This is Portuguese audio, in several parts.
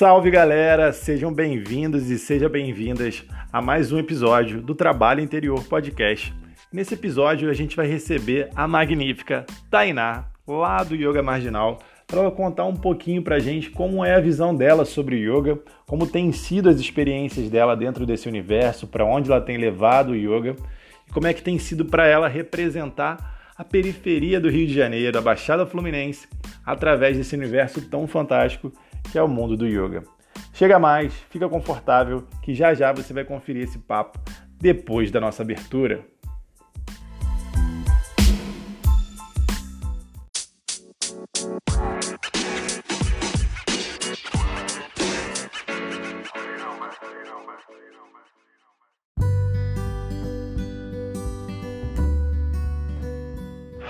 Salve galera, sejam bem-vindos e sejam bem-vindas a mais um episódio do Trabalho Interior Podcast. Nesse episódio a gente vai receber a magnífica Tainá, lá do Yoga Marginal, para ela contar um pouquinho para a gente como é a visão dela sobre o yoga, como tem sido as experiências dela dentro desse universo, para onde ela tem levado o yoga e como é que tem sido para ela representar a periferia do Rio de Janeiro, a Baixada Fluminense, através desse universo tão fantástico que é o mundo do yoga. Chega mais, fica confortável, que já já você vai conferir esse papo depois da nossa abertura.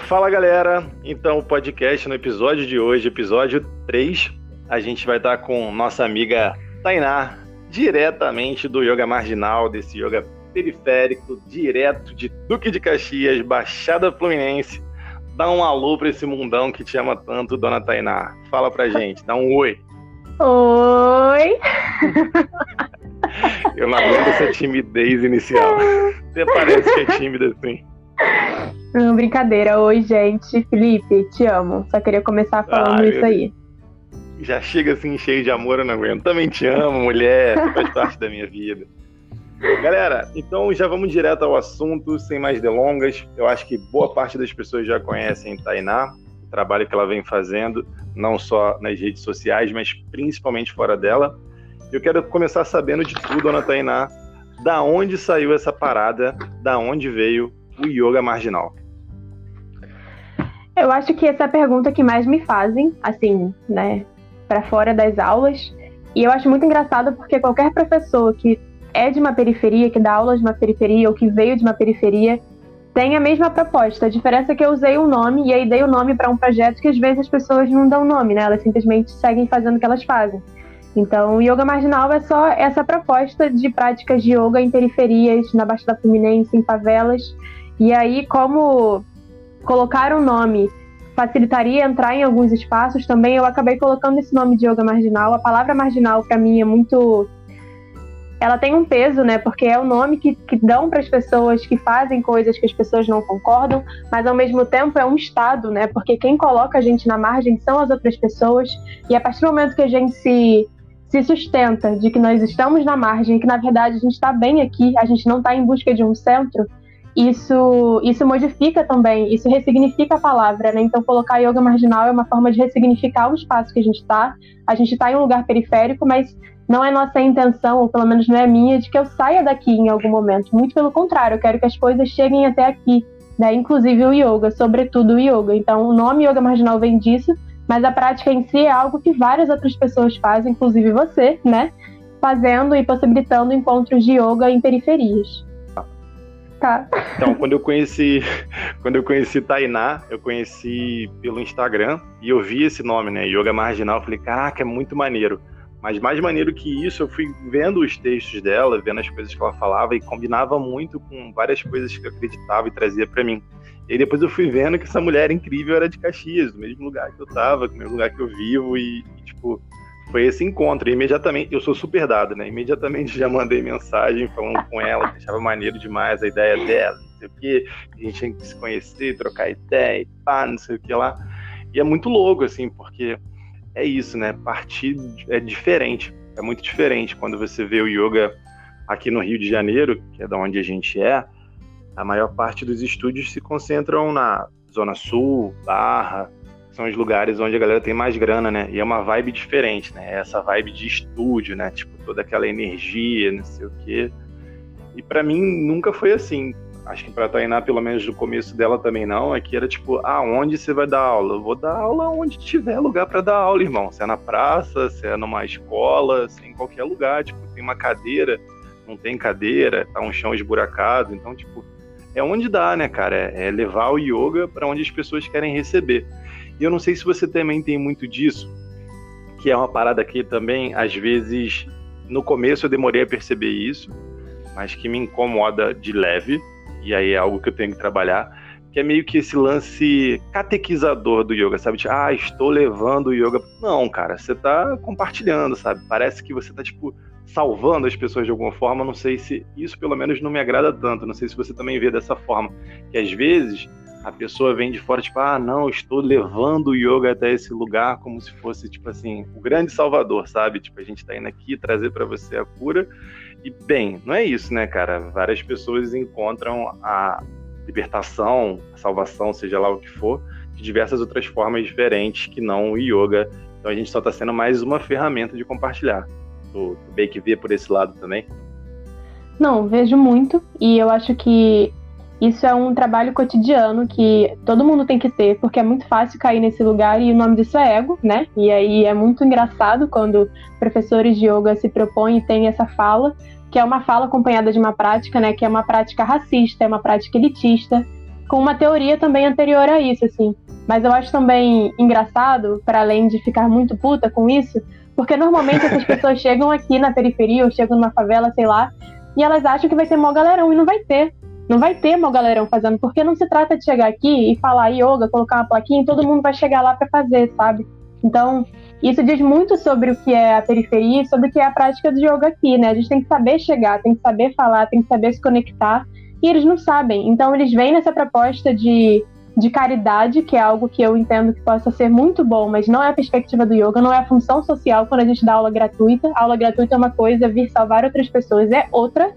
Fala galera, então o podcast no episódio de hoje, episódio 3, a gente vai estar com nossa amiga Tainá, diretamente do Yoga Marginal, desse yoga periférico, direto de Duque de Caxias, Baixada Fluminense. Dá um alô para esse mundão que te ama tanto, dona Tainá. Fala pra gente, dá um oi. Oi! Eu não aguento essa timidez inicial. Você parece que é tímida assim. Não, brincadeira. Oi, gente. Felipe, te amo. Só queria começar falando Ai, isso aí. Já chega assim cheio de amor, eu não aguento. Também te amo, mulher. Você faz parte da minha vida. Galera, então já vamos direto ao assunto, sem mais delongas. Eu acho que boa parte das pessoas já conhecem Tainá, o trabalho que ela vem fazendo, não só nas redes sociais, mas principalmente fora dela. Eu quero começar sabendo de tudo, Dona Tainá. Da onde saiu essa parada? Da onde veio o yoga marginal? Eu acho que essa é a pergunta que mais me fazem, assim, né, para fora das aulas. E eu acho muito engraçado porque qualquer professor que é de uma periferia, que dá aulas de uma periferia ou que veio de uma periferia, tem a mesma proposta. A diferença é que eu usei um nome e aí dei o um nome para um projeto que às vezes as pessoas não dão nome, né? Elas simplesmente seguem fazendo o que elas fazem. Então, o yoga marginal é só essa proposta de práticas de yoga em periferias, na Baixada Fluminense, em favelas. E aí, como colocar um nome facilitaria entrar em alguns espaços também, eu acabei colocando esse nome de yoga marginal. A palavra marginal, para mim, é muito. Ela tem um peso, né? Porque é o nome que, que dão para as pessoas que fazem coisas que as pessoas não concordam, mas ao mesmo tempo é um estado, né? Porque quem coloca a gente na margem são as outras pessoas, e a partir do momento que a gente se, se sustenta de que nós estamos na margem, que na verdade a gente está bem aqui, a gente não está em busca de um centro, isso, isso modifica também, isso ressignifica a palavra, né? Então, colocar yoga marginal é uma forma de ressignificar o espaço que a gente está. A gente está em um lugar periférico, mas não é nossa intenção, ou pelo menos não é minha, de que eu saia daqui em algum momento. Muito pelo contrário, eu quero que as coisas cheguem até aqui, né? Inclusive o yoga, sobretudo o yoga. Então, o nome yoga marginal vem disso, mas a prática em si é algo que várias outras pessoas fazem, inclusive você, né? Fazendo e possibilitando encontros de yoga em periferias. Tá. Então, quando eu conheci, quando eu conheci Tainá, eu conheci pelo Instagram e eu vi esse nome, né, Yoga Marginal, falei, caraca, é muito maneiro. Mas mais maneiro que isso, eu fui vendo os textos dela, vendo as coisas que ela falava e combinava muito com várias coisas que eu acreditava e trazia para mim. E depois eu fui vendo que essa mulher incrível era de Caxias, do mesmo lugar que eu tava, do mesmo lugar que eu vivo e, e tipo, foi esse encontro. E imediatamente, eu sou super dado, né? Imediatamente já mandei mensagem falando com ela, que achava maneiro demais a ideia dela, não sei o quê, a gente tinha que se conhecer, trocar ideia pá, não sei o que lá. E é muito louco, assim, porque é isso, né? Partir é diferente, é muito diferente quando você vê o yoga aqui no Rio de Janeiro, que é da onde a gente é, a maior parte dos estúdios se concentram na Zona Sul, Barra, são os lugares onde a galera tem mais grana, né? E é uma vibe diferente, né? Essa vibe de estúdio, né? Tipo, toda aquela energia, não sei o quê. E para mim nunca foi assim. Acho que para Tainá, pelo menos no começo dela também não, é que era tipo, ah, onde você vai dar aula? Eu vou dar aula onde tiver lugar para dar aula, irmão. Se é na praça, se é numa escola, se é em qualquer lugar, tipo, tem uma cadeira, não tem cadeira, tá um chão esburacado, então tipo, é onde dá, né, cara? É, é levar o yoga para onde as pessoas querem receber. E eu não sei se você também tem muito disso, que é uma parada que também, às vezes, no começo eu demorei a perceber isso, mas que me incomoda de leve, e aí é algo que eu tenho que trabalhar, que é meio que esse lance catequizador do yoga, sabe? Tipo, ah, estou levando o yoga. Não, cara, você tá compartilhando, sabe? Parece que você tá, tipo, salvando as pessoas de alguma forma. Não sei se isso, pelo menos, não me agrada tanto. Não sei se você também vê dessa forma. Que às vezes a pessoa vem de fora, tipo, ah, não, estou levando o yoga até esse lugar como se fosse, tipo assim, o grande salvador, sabe? Tipo, a gente tá indo aqui trazer para você a cura. E, bem, não é isso, né, cara? Várias pessoas encontram a libertação, a salvação, seja lá o que for, de diversas outras formas diferentes que não o yoga. Então a gente só está sendo mais uma ferramenta de compartilhar. Tu, tu bem que vê por esse lado também? Não, vejo muito. E eu acho que isso é um trabalho cotidiano que todo mundo tem que ter, porque é muito fácil cair nesse lugar e o nome disso é ego, né? E aí é muito engraçado quando professores de yoga se propõem e têm essa fala, que é uma fala acompanhada de uma prática, né? Que é uma prática racista, é uma prática elitista, com uma teoria também anterior a isso, assim. Mas eu acho também engraçado, para além de ficar muito puta com isso, porque normalmente essas pessoas chegam aqui na periferia ou chegam numa favela, sei lá, e elas acham que vai ter mó galerão e não vai ter. Não vai ter meu galerão fazendo, porque não se trata de chegar aqui e falar yoga, colocar uma plaquinha e todo mundo vai chegar lá para fazer, sabe? Então, isso diz muito sobre o que é a periferia e sobre o que é a prática do yoga aqui, né? A gente tem que saber chegar, tem que saber falar, tem que saber se conectar, e eles não sabem. Então, eles vêm nessa proposta de, de caridade, que é algo que eu entendo que possa ser muito bom, mas não é a perspectiva do yoga, não é a função social quando a gente dá aula gratuita. A aula gratuita é uma coisa, vir salvar outras pessoas é outra.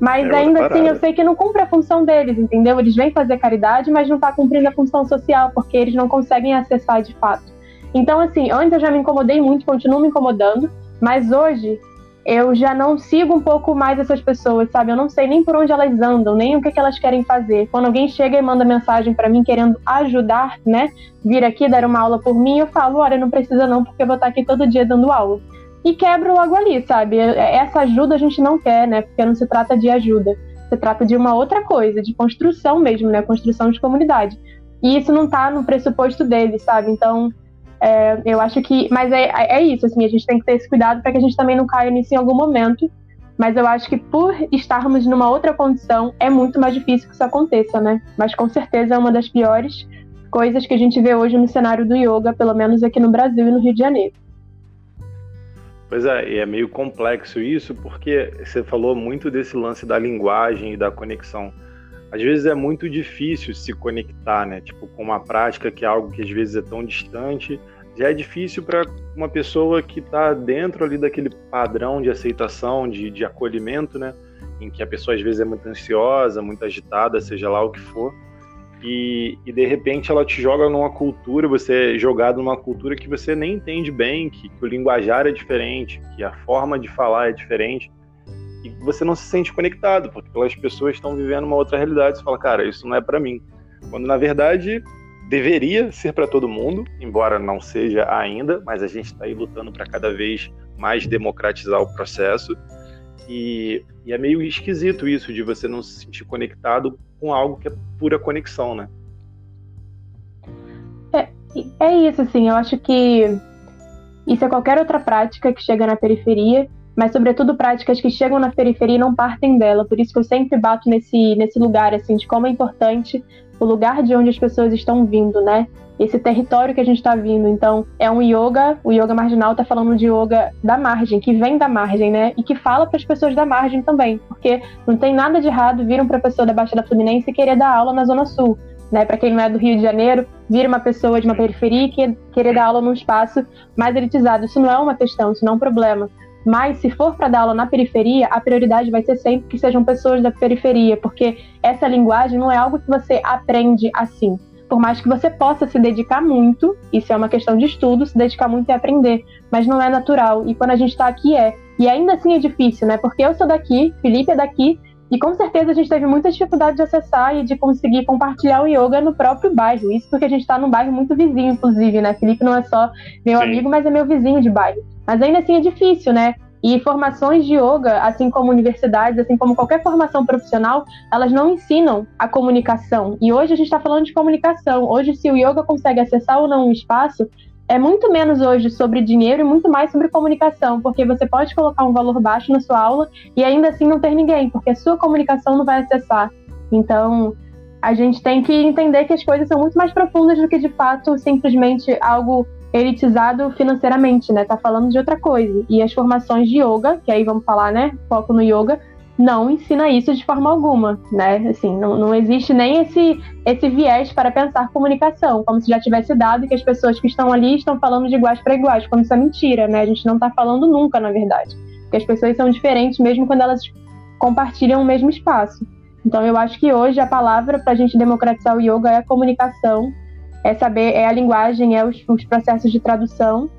Mas é ainda assim, eu sei que não cumpre a função deles, entendeu? Eles vêm fazer caridade, mas não está cumprindo a função social, porque eles não conseguem acessar de fato. Então, assim, antes eu já me incomodei muito, continuo me incomodando, mas hoje eu já não sigo um pouco mais essas pessoas, sabe? Eu não sei nem por onde elas andam, nem o que, que elas querem fazer. Quando alguém chega e manda mensagem para mim querendo ajudar, né? Vir aqui dar uma aula por mim, eu falo: olha, não precisa não, porque eu vou estar aqui todo dia dando aula e quebra logo ali, sabe? Essa ajuda a gente não quer, né? Porque não se trata de ajuda, se trata de uma outra coisa, de construção mesmo, né? Construção de comunidade. E isso não tá no pressuposto deles, sabe? Então, é, eu acho que. Mas é, é isso, assim, a gente tem que ter esse cuidado para que a gente também não caia nisso em algum momento. Mas eu acho que por estarmos numa outra condição, é muito mais difícil que isso aconteça, né? Mas com certeza é uma das piores coisas que a gente vê hoje no cenário do yoga, pelo menos aqui no Brasil e no Rio de Janeiro. Pois é, e é meio complexo isso, porque você falou muito desse lance da linguagem e da conexão. Às vezes é muito difícil se conectar, né? Tipo, com uma prática que é algo que às vezes é tão distante. Já é difícil para uma pessoa que está dentro ali daquele padrão de aceitação, de, de acolhimento, né? Em que a pessoa às vezes é muito ansiosa, muito agitada, seja lá o que for e, e, de repente ela te joga numa cultura, você é jogado numa cultura que você nem entende bem, que, que o linguajar é diferente, que a forma de falar é diferente, e você não se sente conectado, porque aquelas pessoas estão vivendo uma outra realidade. Você fala, cara, isso não é para mim. Quando na verdade deveria ser para todo mundo, embora não seja ainda, mas a gente está aí lutando para cada vez mais democratizar o processo. E, e, é meio esquisito isso de você não se sentir conectado com algo que é pura conexão, né? É, é isso, assim, eu acho que isso é qualquer outra prática que chega na periferia, mas sobretudo práticas que chegam na periferia e não partem dela. Por isso que eu sempre bato nesse, nesse lugar, assim, de como é importante o lugar de onde as pessoas estão vindo, né? Esse território que a gente está vindo. Então, é um yoga, o yoga marginal está falando de yoga da margem, que vem da margem, né? E que fala para as pessoas da margem também, porque não tem nada de errado vir um professor da Baixada Fluminense e querer dar aula na Zona Sul. Né, para quem não é do Rio de Janeiro, vir uma pessoa de uma periferia e querer dar aula num espaço mais elitizado. Isso não é uma questão, isso não é um problema. Mas se for para dar aula na periferia, a prioridade vai ser sempre que sejam pessoas da periferia, porque essa linguagem não é algo que você aprende assim por mais que você possa se dedicar muito, isso é uma questão de estudo, se dedicar muito e aprender, mas não é natural. E quando a gente está aqui é. E ainda assim é difícil, né? Porque eu sou daqui, Felipe é daqui, e com certeza a gente teve muita dificuldade de acessar e de conseguir compartilhar o yoga no próprio bairro. Isso porque a gente está num bairro muito vizinho, inclusive, né? Felipe não é só meu Sim. amigo, mas é meu vizinho de bairro. Mas ainda assim é difícil, né? E formações de yoga, assim como universidades, assim como qualquer formação profissional, elas não ensinam a comunicação. E hoje a gente está falando de comunicação. Hoje, se o yoga consegue acessar ou não um espaço, é muito menos hoje sobre dinheiro e muito mais sobre comunicação, porque você pode colocar um valor baixo na sua aula e ainda assim não ter ninguém, porque a sua comunicação não vai acessar. Então, a gente tem que entender que as coisas são muito mais profundas do que de fato simplesmente algo elitizado financeiramente, né? Tá falando de outra coisa. E as formações de yoga, que aí vamos falar, né? Foco no yoga, não ensina isso de forma alguma, né? Assim, não, não existe nem esse, esse viés para pensar comunicação, como se já tivesse dado que as pessoas que estão ali estão falando de iguais para iguais, quando isso é mentira, né? A gente não está falando nunca, na verdade. Porque as pessoas são diferentes mesmo quando elas compartilham o mesmo espaço. Então, eu acho que hoje a palavra para a gente democratizar o yoga é a comunicação, é saber, é a linguagem, é os, os processos de tradução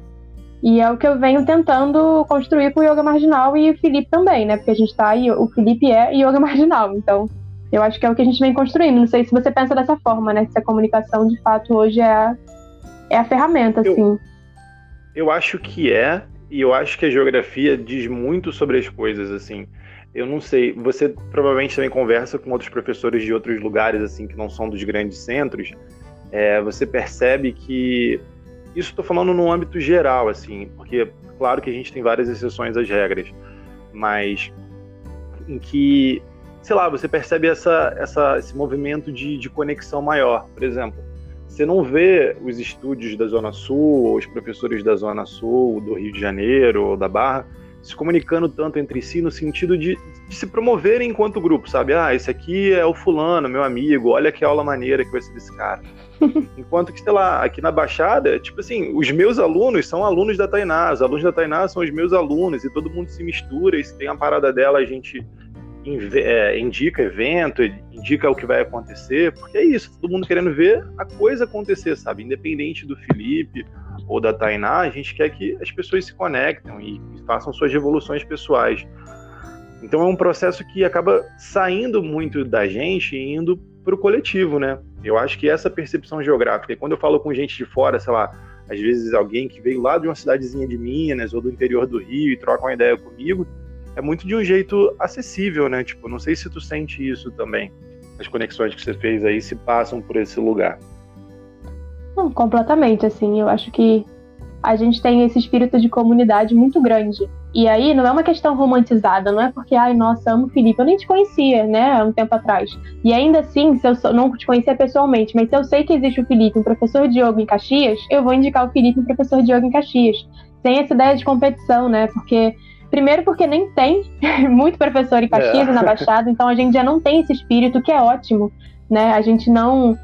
e é o que eu venho tentando construir com o yoga marginal e o Felipe também, né? Porque a gente tá aí, o Felipe é yoga marginal, então eu acho que é o que a gente vem construindo. Não sei se você pensa dessa forma, né? Se a comunicação de fato hoje é a, é a ferramenta, eu, assim. Eu acho que é, e eu acho que a geografia diz muito sobre as coisas, assim. Eu não sei, você provavelmente também conversa com outros professores de outros lugares, assim, que não são dos grandes centros. É, você percebe que isso estou falando no âmbito geral, assim, porque claro que a gente tem várias exceções às regras, mas em que, sei lá, você percebe essa, essa, esse movimento de, de conexão maior. Por exemplo, você não vê os estúdios da Zona Sul, ou os professores da Zona Sul, do Rio de Janeiro ou da Barra, se comunicando tanto entre si no sentido de, de, se promoverem enquanto grupo, sabe? Ah, esse aqui é o fulano, meu amigo, olha que aula maneira que vai ser desse cara. Enquanto que, sei lá, aqui na Baixada, tipo assim, os meus alunos são alunos da Tainá, os alunos da Tainá são os meus alunos, e todo mundo se mistura, e se tem a parada dela, a gente é, indica evento, indica o que vai acontecer, porque é isso, todo mundo querendo ver a coisa acontecer, sabe? Independente do Felipe ou da Tainá, a gente quer que as pessoas se conectem e, façam suas revoluções pessoais. Então é um processo que acaba saindo muito da gente e indo para o coletivo, né? Eu acho que essa percepção geográfica, e quando eu falo com gente de fora, sei lá, às vezes alguém que veio lá de uma cidadezinha de Minas ou do interior do Rio e troca uma ideia comigo, é muito de um jeito acessível, né? Tipo, não sei se tu sente isso também. As conexões que você fez aí se passam por esse lugar. Não, completamente, assim, eu acho que a gente tem esse espírito de comunidade muito grande. E aí não é uma questão romantizada, não é porque, ai, nossa, amo o Felipe, eu nem te conhecia, né, há um tempo atrás. E ainda assim, se eu não te conhecia pessoalmente, mas se eu sei que existe o Felipe, um professor de yoga em Caxias, eu vou indicar o Felipe, um professor de yoga em Caxias. Sem essa ideia de competição, né, porque Primeiro porque nem tem muito professor em Caxias é. na Baixada, então a gente já não tem esse espírito que é ótimo, né? A gente não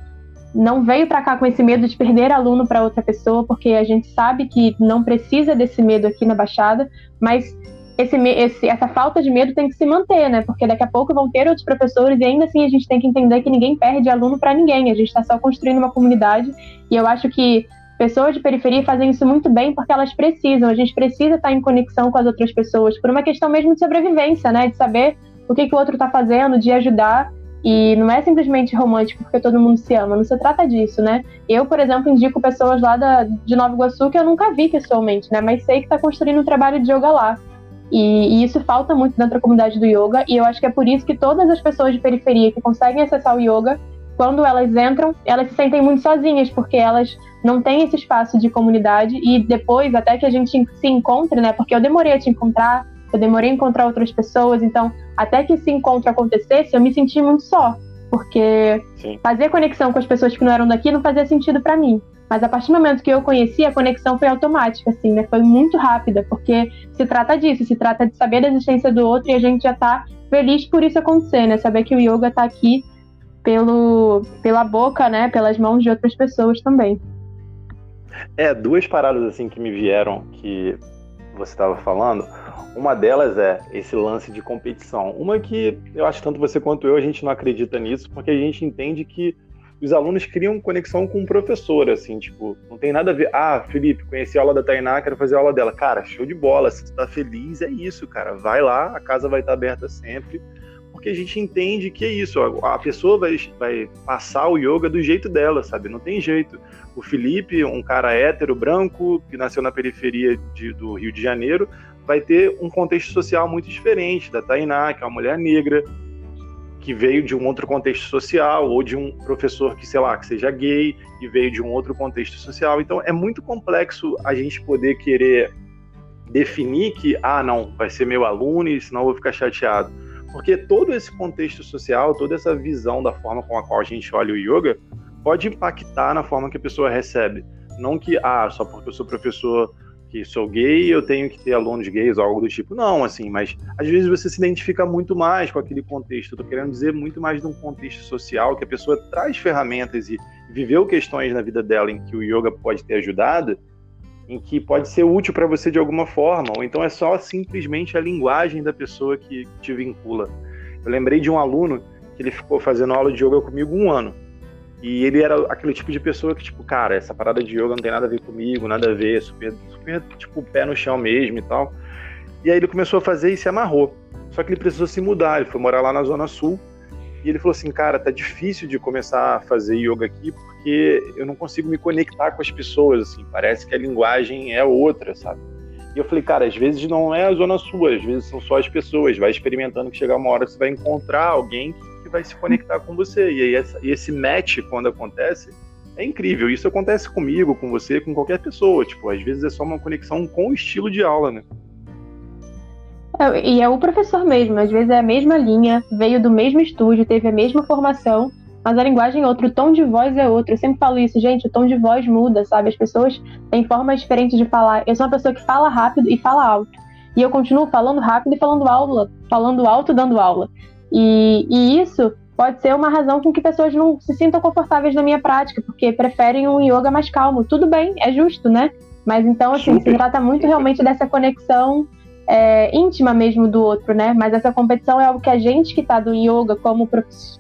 não veio para cá com esse medo de perder aluno para outra pessoa, porque a gente sabe que não precisa desse medo aqui na Baixada, mas esse, esse, essa falta de medo tem que se manter, né? Porque daqui a pouco vão ter outros professores e ainda assim a gente tem que entender que ninguém perde aluno para ninguém. A gente está só construindo uma comunidade e eu acho que pessoas de periferia fazem isso muito bem porque elas precisam. A gente precisa estar em conexão com as outras pessoas por uma questão mesmo de sobrevivência, né? De saber o que, que o outro está fazendo, de ajudar. E não é simplesmente romântico porque todo mundo se ama, não se trata disso, né? Eu, por exemplo, indico pessoas lá da, de Nova Iguaçu que eu nunca vi pessoalmente, né? Mas sei que está construindo um trabalho de yoga lá. E, e, isso falta muito dentro da comunidade do yoga, e eu acho que é por isso que todas as pessoas de periferia que conseguem acessar o yoga, quando elas entram, elas se sentem muito sozinhas, porque elas não têm esse espaço de comunidade, e depois, até que a gente se encontre, né? Porque eu demorei a te encontrar, eu demorei a encontrar outras pessoas, então até que esse encontro acontecesse, eu me senti muito só, porque Sim. fazer conexão com as pessoas que não eram daqui não fazia sentido para mim. Mas a partir do momento que eu conheci, a conexão foi automática, assim, né? Foi muito rápida, porque se trata disso, se trata de saber da existência do outro e a gente já tá feliz por isso acontecer, né? Saber que o yoga tá aqui pelo, pela boca, né? Pelas mãos de outras pessoas também. É, duas paradas assim que me vieram que você estava falando. Uma delas é esse lance de competição. Uma que eu acho tanto você quanto eu, a gente não acredita nisso, porque a gente entende que os alunos criam conexão com o professor, assim, tipo, não tem nada a ver. Ah, Felipe, conheci a aula da Tainá, quero fazer a aula dela. Cara, show de bola, se tu tá feliz, é isso, cara. Vai lá, a casa vai estar tá aberta sempre, porque a gente entende que é isso. A pessoa vai, vai passar o yoga do jeito dela, sabe? Não tem jeito. O Felipe, um cara hétero, branco, que nasceu na periferia de, do Rio de Janeiro, vai ter um contexto social muito diferente da Tainá, que é uma mulher negra, que veio de um outro contexto social, ou de um professor que, sei lá, que seja gay, e veio de um outro contexto social. Então é muito complexo a gente poder querer definir que, ah, não, vai ser meu aluno e senão eu vou ficar chateado. Porque todo esse contexto social, toda essa visão da forma com a qual a gente olha o yoga, pode impactar na forma que a pessoa recebe. Não que, ah, só porque eu sou professor que sou gay, eu tenho que ter alunos gays ou algo do tipo. Não, assim, mas às vezes você se identifica muito mais com aquele contexto. Eu tô querendo dizer muito mais de um contexto social, que a pessoa traz ferramentas e viveu questões na vida dela em que o yoga pode ter ajudado, em que pode ser útil para você de alguma forma, ou então é só simplesmente a linguagem da pessoa que te vincula. Eu lembrei de um aluno que ele ficou fazendo aula de yoga comigo um ano. E ele era aquele tipo de pessoa que, tipo, cara, essa parada de yoga não tem nada a ver comigo, nada a ver, super, super, tipo, pé no chão mesmo e tal. E aí ele começou a fazer e se amarrou. Só que ele precisou se mudar, ele foi morar lá na Zona Sul. E ele falou assim, cara, tá difícil de começar a fazer yoga aqui porque eu não consigo me conectar com as pessoas, assim, parece que a linguagem é outra, sabe? E eu falei, cara, às vezes não é a Zona Sul, às vezes são só as pessoas, vai experimentando que chegar uma hora que você vai encontrar alguém que vai se conectar com você. E aí essa, esse match, quando acontece, é incrível. Isso acontece comigo, com você, com qualquer pessoa. Tipo, às vezes é só uma conexão com o estilo de aula, né? É, e é o professor mesmo, às vezes é a mesma linha, veio do mesmo estúdio, teve a mesma formação, mas a linguagem é outra, o tom de voz é outro. Eu sempre falo isso, gente, o tom de voz muda, sabe? As pessoas têm formas diferentes de falar. Eu sou uma pessoa que fala rápido e fala alto. E eu continuo falando rápido e falando aula, falando alto dando aula. E, e isso pode ser uma razão com que pessoas não se sintam confortáveis na minha prática, porque preferem um yoga mais calmo. Tudo bem, é justo, né? Mas então, assim, se trata muito realmente dessa conexão é, íntima mesmo do outro, né? Mas essa competição é algo que a gente que está do yoga como,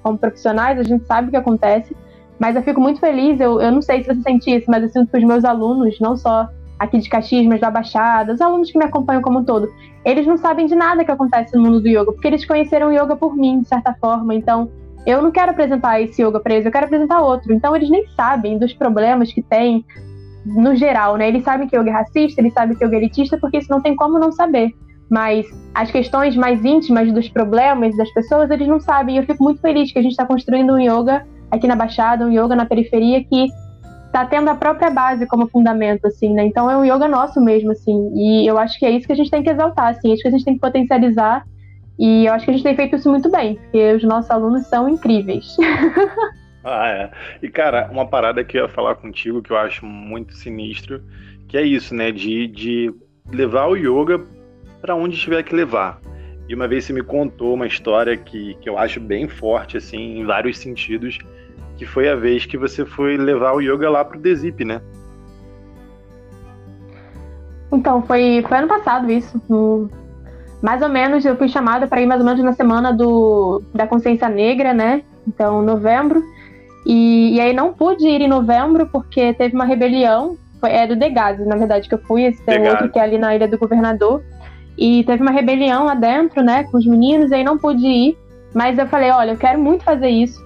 como profissionais, a gente sabe o que acontece. Mas eu fico muito feliz, eu, eu não sei se você sente isso, mas eu sinto que os meus alunos, não só aqui de Caxias, mas da Baixada, os alunos que me acompanham como um todo, eles não sabem de nada que acontece no mundo do yoga, porque eles conheceram o yoga por mim, de certa forma. Então, eu não quero apresentar esse yoga para eles, eu quero apresentar outro. Então, eles nem sabem dos problemas que tem no geral, né? Eles sabem que yoga é racista, eles sabem que yoga é elitista, porque isso não tem como não saber. Mas as questões mais íntimas dos problemas das pessoas, eles não sabem. Eu fico muito feliz que a gente está construindo um yoga aqui na Baixada, um yoga na periferia que tá tendo a própria base como fundamento, assim, né? Então é um yoga nosso mesmo, assim. E eu acho que é isso que a gente tem que exaltar, assim, é isso que a gente tem que potencializar. E eu acho que a gente tem feito isso muito bem, porque os nossos alunos são incríveis. ah, é. E, cara, uma parada que eu ia falar contigo que eu acho muito sinistro, que é isso, né? De, de levar o yoga para onde tiver que levar. E uma vez você me contou uma história que, que eu acho bem forte, assim, em vários sentidos, que foi a vez que você foi levar o yoga lá pro Desip, né? Então, foi, foi ano passado isso. No, mais ou menos, eu fui chamada para ir mais ou menos na semana do, da consciência negra, né? Então, novembro. E, e aí não pude ir em novembro porque teve uma rebelião. Foi, é do Degase, na verdade, que eu fui. Esse tem outro que é ali na Ilha do Governador. E teve uma rebelião lá dentro, né? Com os meninos, e aí não pude ir. Mas eu falei, olha, eu quero muito fazer isso.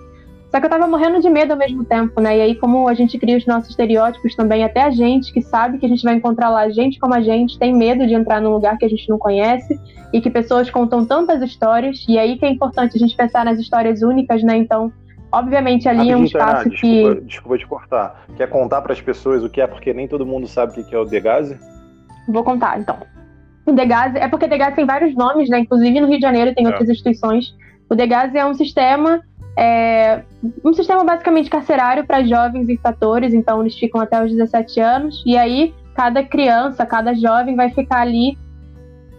Só que eu tava morrendo de medo ao mesmo tempo, né? E aí, como a gente cria os nossos estereótipos também, até a gente que sabe que a gente vai encontrar lá gente como a gente, tem medo de entrar num lugar que a gente não conhece e que pessoas contam tantas histórias. E aí que é importante a gente pensar nas histórias únicas, né? Então, obviamente ali é um espaço que. Desculpa, desculpa te cortar. Quer contar para as pessoas o que é, porque nem todo mundo sabe o que é o Degase? Vou contar, então. O Degase é porque Degase tem vários nomes, né? Inclusive no Rio de Janeiro tem é. outras instituições. O Degase é um sistema é um sistema basicamente carcerário para jovens infratores, então eles ficam até os 17 anos, e aí cada criança, cada jovem vai ficar ali.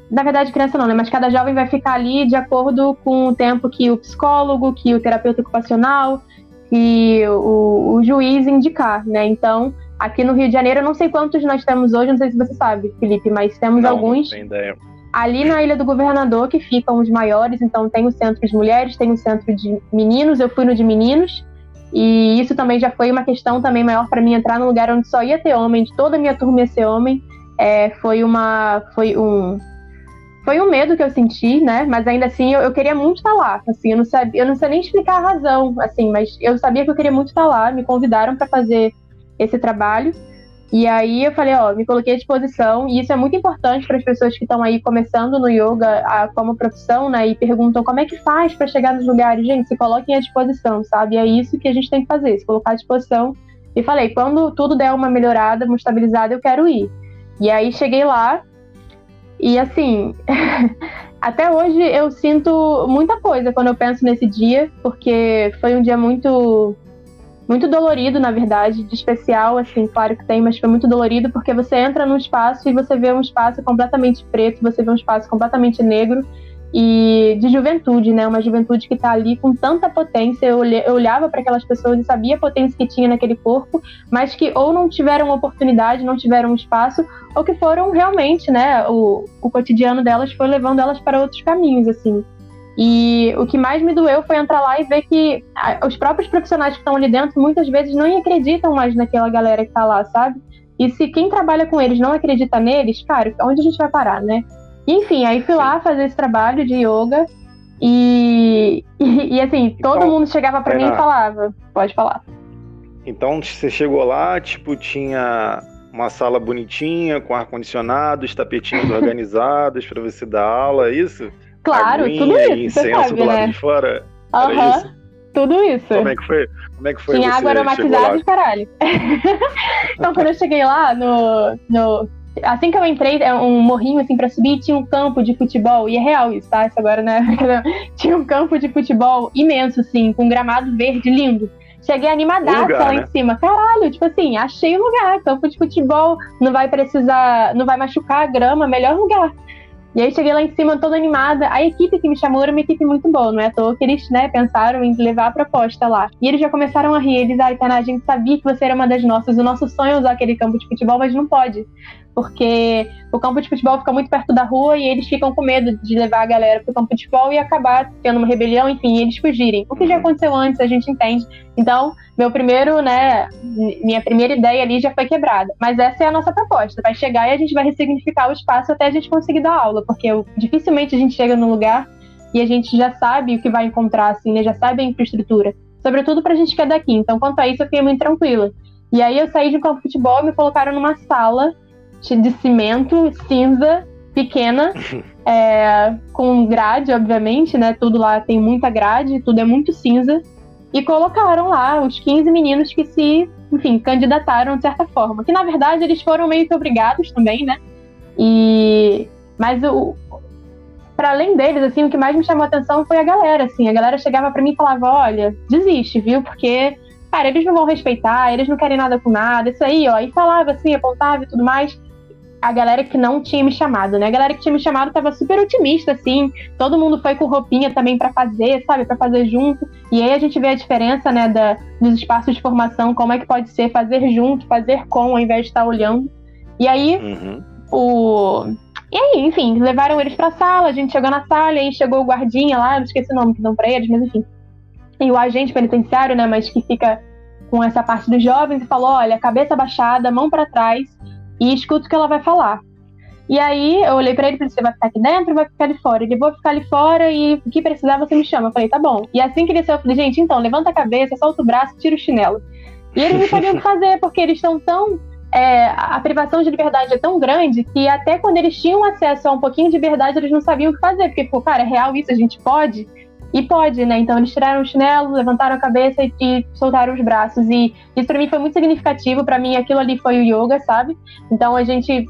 Na verdade, criança não, né? Mas cada jovem vai ficar ali de acordo com o tempo que o psicólogo, que o terapeuta ocupacional, que o, o juiz indicar, né? Então, aqui no Rio de Janeiro, eu não sei quantos nós temos hoje, não sei se você sabe, Felipe, mas temos não, alguns. Não ideia ali na Ilha do Governador, que ficam os maiores, então tem o centro de mulheres, tem o centro de meninos, eu fui no de meninos, e isso também já foi uma questão também maior para mim entrar num lugar onde só ia ter homem, de toda a minha turma ia ser homem, é, foi uma foi um foi um medo que eu senti, né? Mas ainda assim eu, eu queria muito estar lá. Assim, eu não sabia, eu não sei nem explicar a razão, assim, mas eu sabia que eu queria muito estar lá. Me convidaram para fazer esse trabalho e aí eu falei, ó, me coloquei à disposição, e isso é muito importante para as pessoas que estão aí começando no yoga a, como profissão, né? E perguntam como é que faz para chegar nos lugares. Gente, se coloquem à disposição, sabe? É isso que a gente tem que fazer, se colocar à disposição. E falei, quando tudo der uma melhorada, uma estabilizada, eu quero ir. E aí cheguei lá, e assim, até hoje eu sinto muita coisa quando eu penso nesse dia, porque foi um dia muito muito dolorido, na verdade, de especial, assim, claro que tem, mas foi muito dolorido porque você entra num espaço e você vê um espaço completamente preto, você vê um espaço completamente negro e de juventude, né? Uma juventude que está ali com tanta potência. Eu, eu olhava para aquelas pessoas e sabia a potência que tinha naquele corpo, mas que ou não tiveram oportunidade, não tiveram espaço, ou que foram realmente, né? O, o cotidiano delas foi levando elas para outros caminhos, assim. E o que mais me doeu foi entrar lá e ver que os próprios profissionais que estão ali dentro muitas vezes não acreditam mais naquela galera que está lá, sabe? E se quem trabalha com eles não acredita neles, cara, onde a gente vai parar, né? Enfim, aí fui lá fazer esse trabalho de yoga e, e, e assim, todo então, mundo chegava para mim e falava, pode falar. Então você chegou lá, tipo, tinha uma sala bonitinha, com ar-condicionado, os tapetinhos organizados para você dar aula, é isso? Claro, Aguinha, tudo isso. Incenso do lado né? de fora. Aham. Tudo isso. Como é que foi? Como é que foi Tinha água aromatizada e caralho. então, quando eu cheguei lá no, no assim que eu entrei, é um morrinho assim para subir, tinha um campo de futebol, e é real isso, tá? Isso agora, né? tinha um campo de futebol imenso, assim, com um gramado verde lindo. Cheguei animadaça lugar, lá né? em cima. Caralho, tipo assim, achei o lugar. Campo de futebol, não vai precisar, não vai machucar a grama, melhor lugar. E aí cheguei lá em cima toda animada. A equipe que me chamou era uma equipe muito boa, não é à toa que eles, né, pensaram em levar a proposta lá. E eles já começaram a rir. Eles, ah, Tana, a gente sabia que você era uma das nossas. O nosso sonho é usar aquele campo de futebol, mas não pode porque o campo de futebol fica muito perto da rua e eles ficam com medo de levar a galera pro campo de futebol e acabar tendo uma rebelião, enfim, eles fugirem. O que já uhum. aconteceu antes, a gente entende. Então, meu primeiro, né, minha primeira ideia ali já foi quebrada. Mas essa é a nossa proposta. Vai chegar e a gente vai ressignificar o espaço até a gente conseguir dar aula, porque dificilmente a gente chega no lugar e a gente já sabe o que vai encontrar, assim, né, já sabe a infraestrutura. Sobretudo pra gente que é daqui. Então, quanto a isso, eu fiquei muito tranquila. E aí eu saí de um campo de futebol e me colocaram numa sala de cimento cinza, pequena, é, com grade, obviamente, né? Tudo lá tem muita grade, tudo é muito cinza. E colocaram lá os 15 meninos que se, enfim, candidataram de certa forma. Que na verdade eles foram meio que obrigados também, né? E. Mas o. Para além deles, assim, o que mais me chamou a atenção foi a galera, assim. A galera chegava para mim e falava: olha, desiste, viu? Porque cara, eles não vão respeitar, eles não querem nada com nada, isso aí, ó. E falava assim, apontava e tudo mais a galera que não tinha me chamado, né? A galera que tinha me chamado tava super otimista, assim. Todo mundo foi com roupinha também para fazer, sabe? para fazer junto. E aí a gente vê a diferença, né, da, dos espaços de formação, como é que pode ser fazer junto, fazer com, ao invés de estar olhando. E aí, uhum. o. E aí, enfim, levaram eles pra sala, a gente chegou na sala, e aí chegou o guardinha lá, eu esqueci o nome que dão pra eles, mas enfim. E o agente penitenciário, né, mas que fica com essa parte dos jovens, e falou: olha, cabeça baixada, mão para trás e escuto o que ela vai falar. E aí eu olhei para ele e falei: você vai ficar aqui dentro ou vai ficar ali fora? Ele vou ficar ali fora e o que precisar você me chama. Eu falei: tá bom. E assim que ele saiu, eu falei: gente, então, levanta a cabeça, solta o braço, tira o chinelo. E eles não sabiam o que fazer, porque eles estão tão. É, a privação de liberdade é tão grande que até quando eles tinham acesso a um pouquinho de liberdade, eles não sabiam o que fazer. Porque, pô, cara, é real isso? A gente pode? E pode, né? Então eles tiraram o chinelo, levantaram a cabeça e, e soltaram os braços. E isso para mim foi muito significativo. Para mim aquilo ali foi o yoga, sabe? Então a gente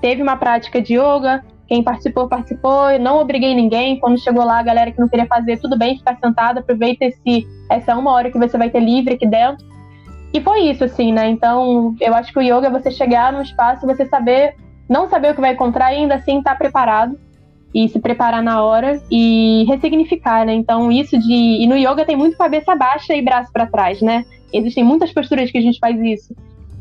teve uma prática de yoga. Quem participou, participou. Eu não obriguei ninguém. Quando chegou lá, a galera que não queria fazer, tudo bem, ficar sentada, aproveita esse, essa uma hora que você vai ter livre aqui dentro. E foi isso, assim, né? Então, eu acho que o yoga é você chegar num espaço, você saber, não saber o que vai encontrar e ainda assim estar tá preparado e se preparar na hora e ressignificar, né? Então, isso de. E no yoga tem muito cabeça baixa e braço para trás, né? Existem muitas posturas que a gente faz isso.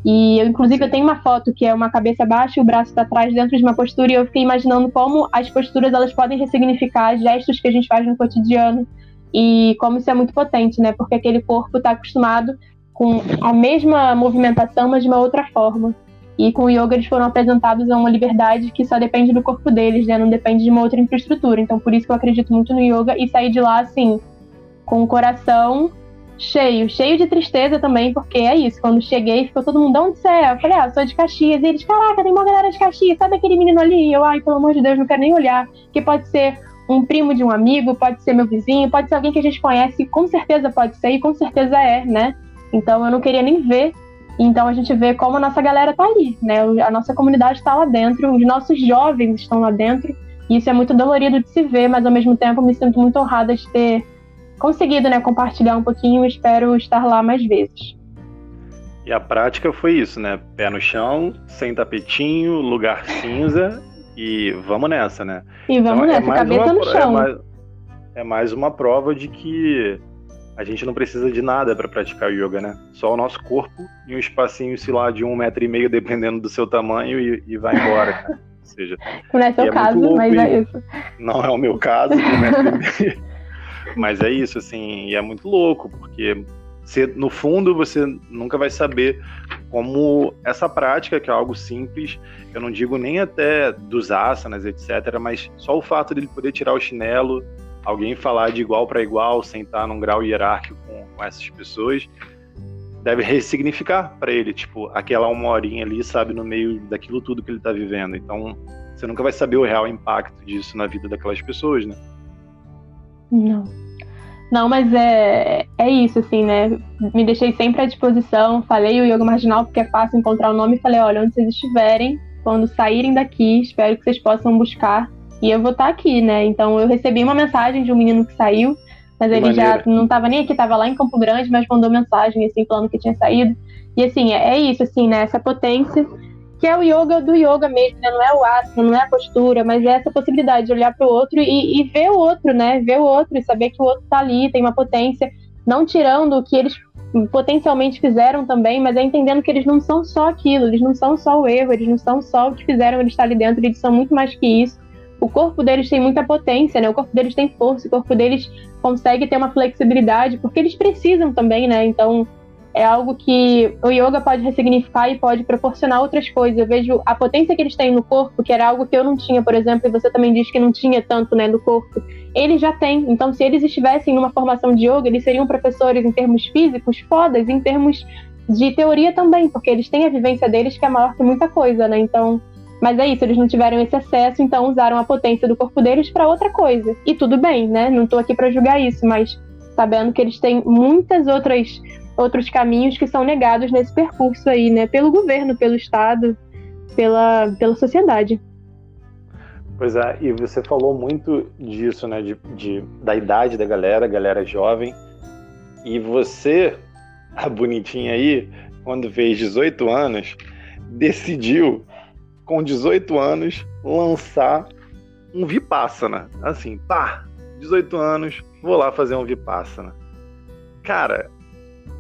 E eu, inclusive, eu tenho uma foto que é uma cabeça baixa e o braço para trás dentro de uma postura, e eu fiquei imaginando como as posturas elas podem ressignificar gestos que a gente faz no cotidiano e como isso é muito potente, né? Porque aquele corpo está acostumado com a mesma movimentação, mas de uma outra forma. E com o yoga eles foram apresentados a uma liberdade que só depende do corpo deles, né? Não depende de uma outra infraestrutura. Então por isso que eu acredito muito no yoga e saí de lá assim, com o coração cheio, cheio de tristeza também, porque é isso. Quando cheguei, ficou todo mundo, onde você é? Eu falei, ah, sou de Caxias. E eles, caraca, tem uma galera de Caxias, sabe aquele menino ali? Eu, ai, pelo amor de Deus, não quero nem olhar. Que pode ser um primo de um amigo, pode ser meu vizinho, pode ser alguém que a gente conhece, com certeza pode ser, e com certeza é, né? Então eu não queria nem ver então a gente vê como a nossa galera tá ali, né? A nossa comunidade está lá dentro, os nossos jovens estão lá dentro E isso é muito dolorido de se ver, mas ao mesmo tempo me sinto muito honrada de ter conseguido né, compartilhar um pouquinho e espero estar lá mais vezes. E a prática foi isso, né? Pé no chão, sem tapetinho, lugar cinza e vamos nessa, né? E vamos então, é nessa, é cabeça uma, no chão. É mais, é mais uma prova de que a gente não precisa de nada para praticar yoga, né? Só o nosso corpo e um espacinho, sei lá, de um metro e meio, dependendo do seu tamanho, e, e vai embora. Né? Ou seja, não é seu é caso, mas é isso. Não é o meu caso, um metro e meio. mas é isso, assim, e é muito louco, porque você, no fundo você nunca vai saber como essa prática, que é algo simples, eu não digo nem até dos asanas, etc., mas só o fato dele poder tirar o chinelo, alguém falar de igual para igual, sentar num grau hierárquico com, com essas pessoas, deve ressignificar para ele, tipo, aquela uma horinha ali, sabe, no meio daquilo tudo que ele está vivendo. Então, você nunca vai saber o real impacto disso na vida daquelas pessoas, né? Não. Não, mas é, é isso, assim, né? Me deixei sempre à disposição, falei o Yoga Marginal porque é fácil encontrar o nome e falei, olha, onde vocês estiverem, quando saírem daqui, espero que vocês possam buscar e eu vou estar tá aqui, né? Então eu recebi uma mensagem de um menino que saiu, mas ele já não estava nem aqui, estava lá em Campo Grande, mas mandou mensagem, assim, falando que tinha saído. E assim, é, é isso, assim, né? Essa potência, que é o yoga do yoga mesmo, né? Não é o asana, não é a postura, mas é essa possibilidade de olhar para o outro e, e, ver o outro, né? Ver o outro e saber que o outro está ali, tem uma potência, não tirando o que eles potencialmente fizeram também, mas é entendendo que eles não são só aquilo, eles não são só o erro, eles não são só o que fizeram eles estar ali dentro, eles são muito mais que isso o corpo deles tem muita potência, né? O corpo deles tem força, o corpo deles consegue ter uma flexibilidade, porque eles precisam também, né? Então, é algo que o yoga pode ressignificar e pode proporcionar outras coisas. Eu vejo a potência que eles têm no corpo, que era algo que eu não tinha, por exemplo, e você também diz que não tinha tanto, né, no corpo. Eles já têm. Então, se eles estivessem numa formação de yoga, eles seriam professores em termos físicos fodas, em termos de teoria também, porque eles têm a vivência deles que é maior que muita coisa, né? Então, mas é isso, eles não tiveram esse acesso, então usaram a potência do corpo deles para outra coisa. E tudo bem, né? Não estou aqui para julgar isso, mas sabendo que eles têm muitas outras outros caminhos que são negados nesse percurso aí, né? Pelo governo, pelo Estado, pela, pela sociedade. Pois é, e você falou muito disso, né? De, de, da idade da galera, galera jovem. E você, a bonitinha aí, quando fez 18 anos, decidiu com 18 anos, lançar um Vipassana. Assim, pá, 18 anos, vou lá fazer um Vipassana. Cara,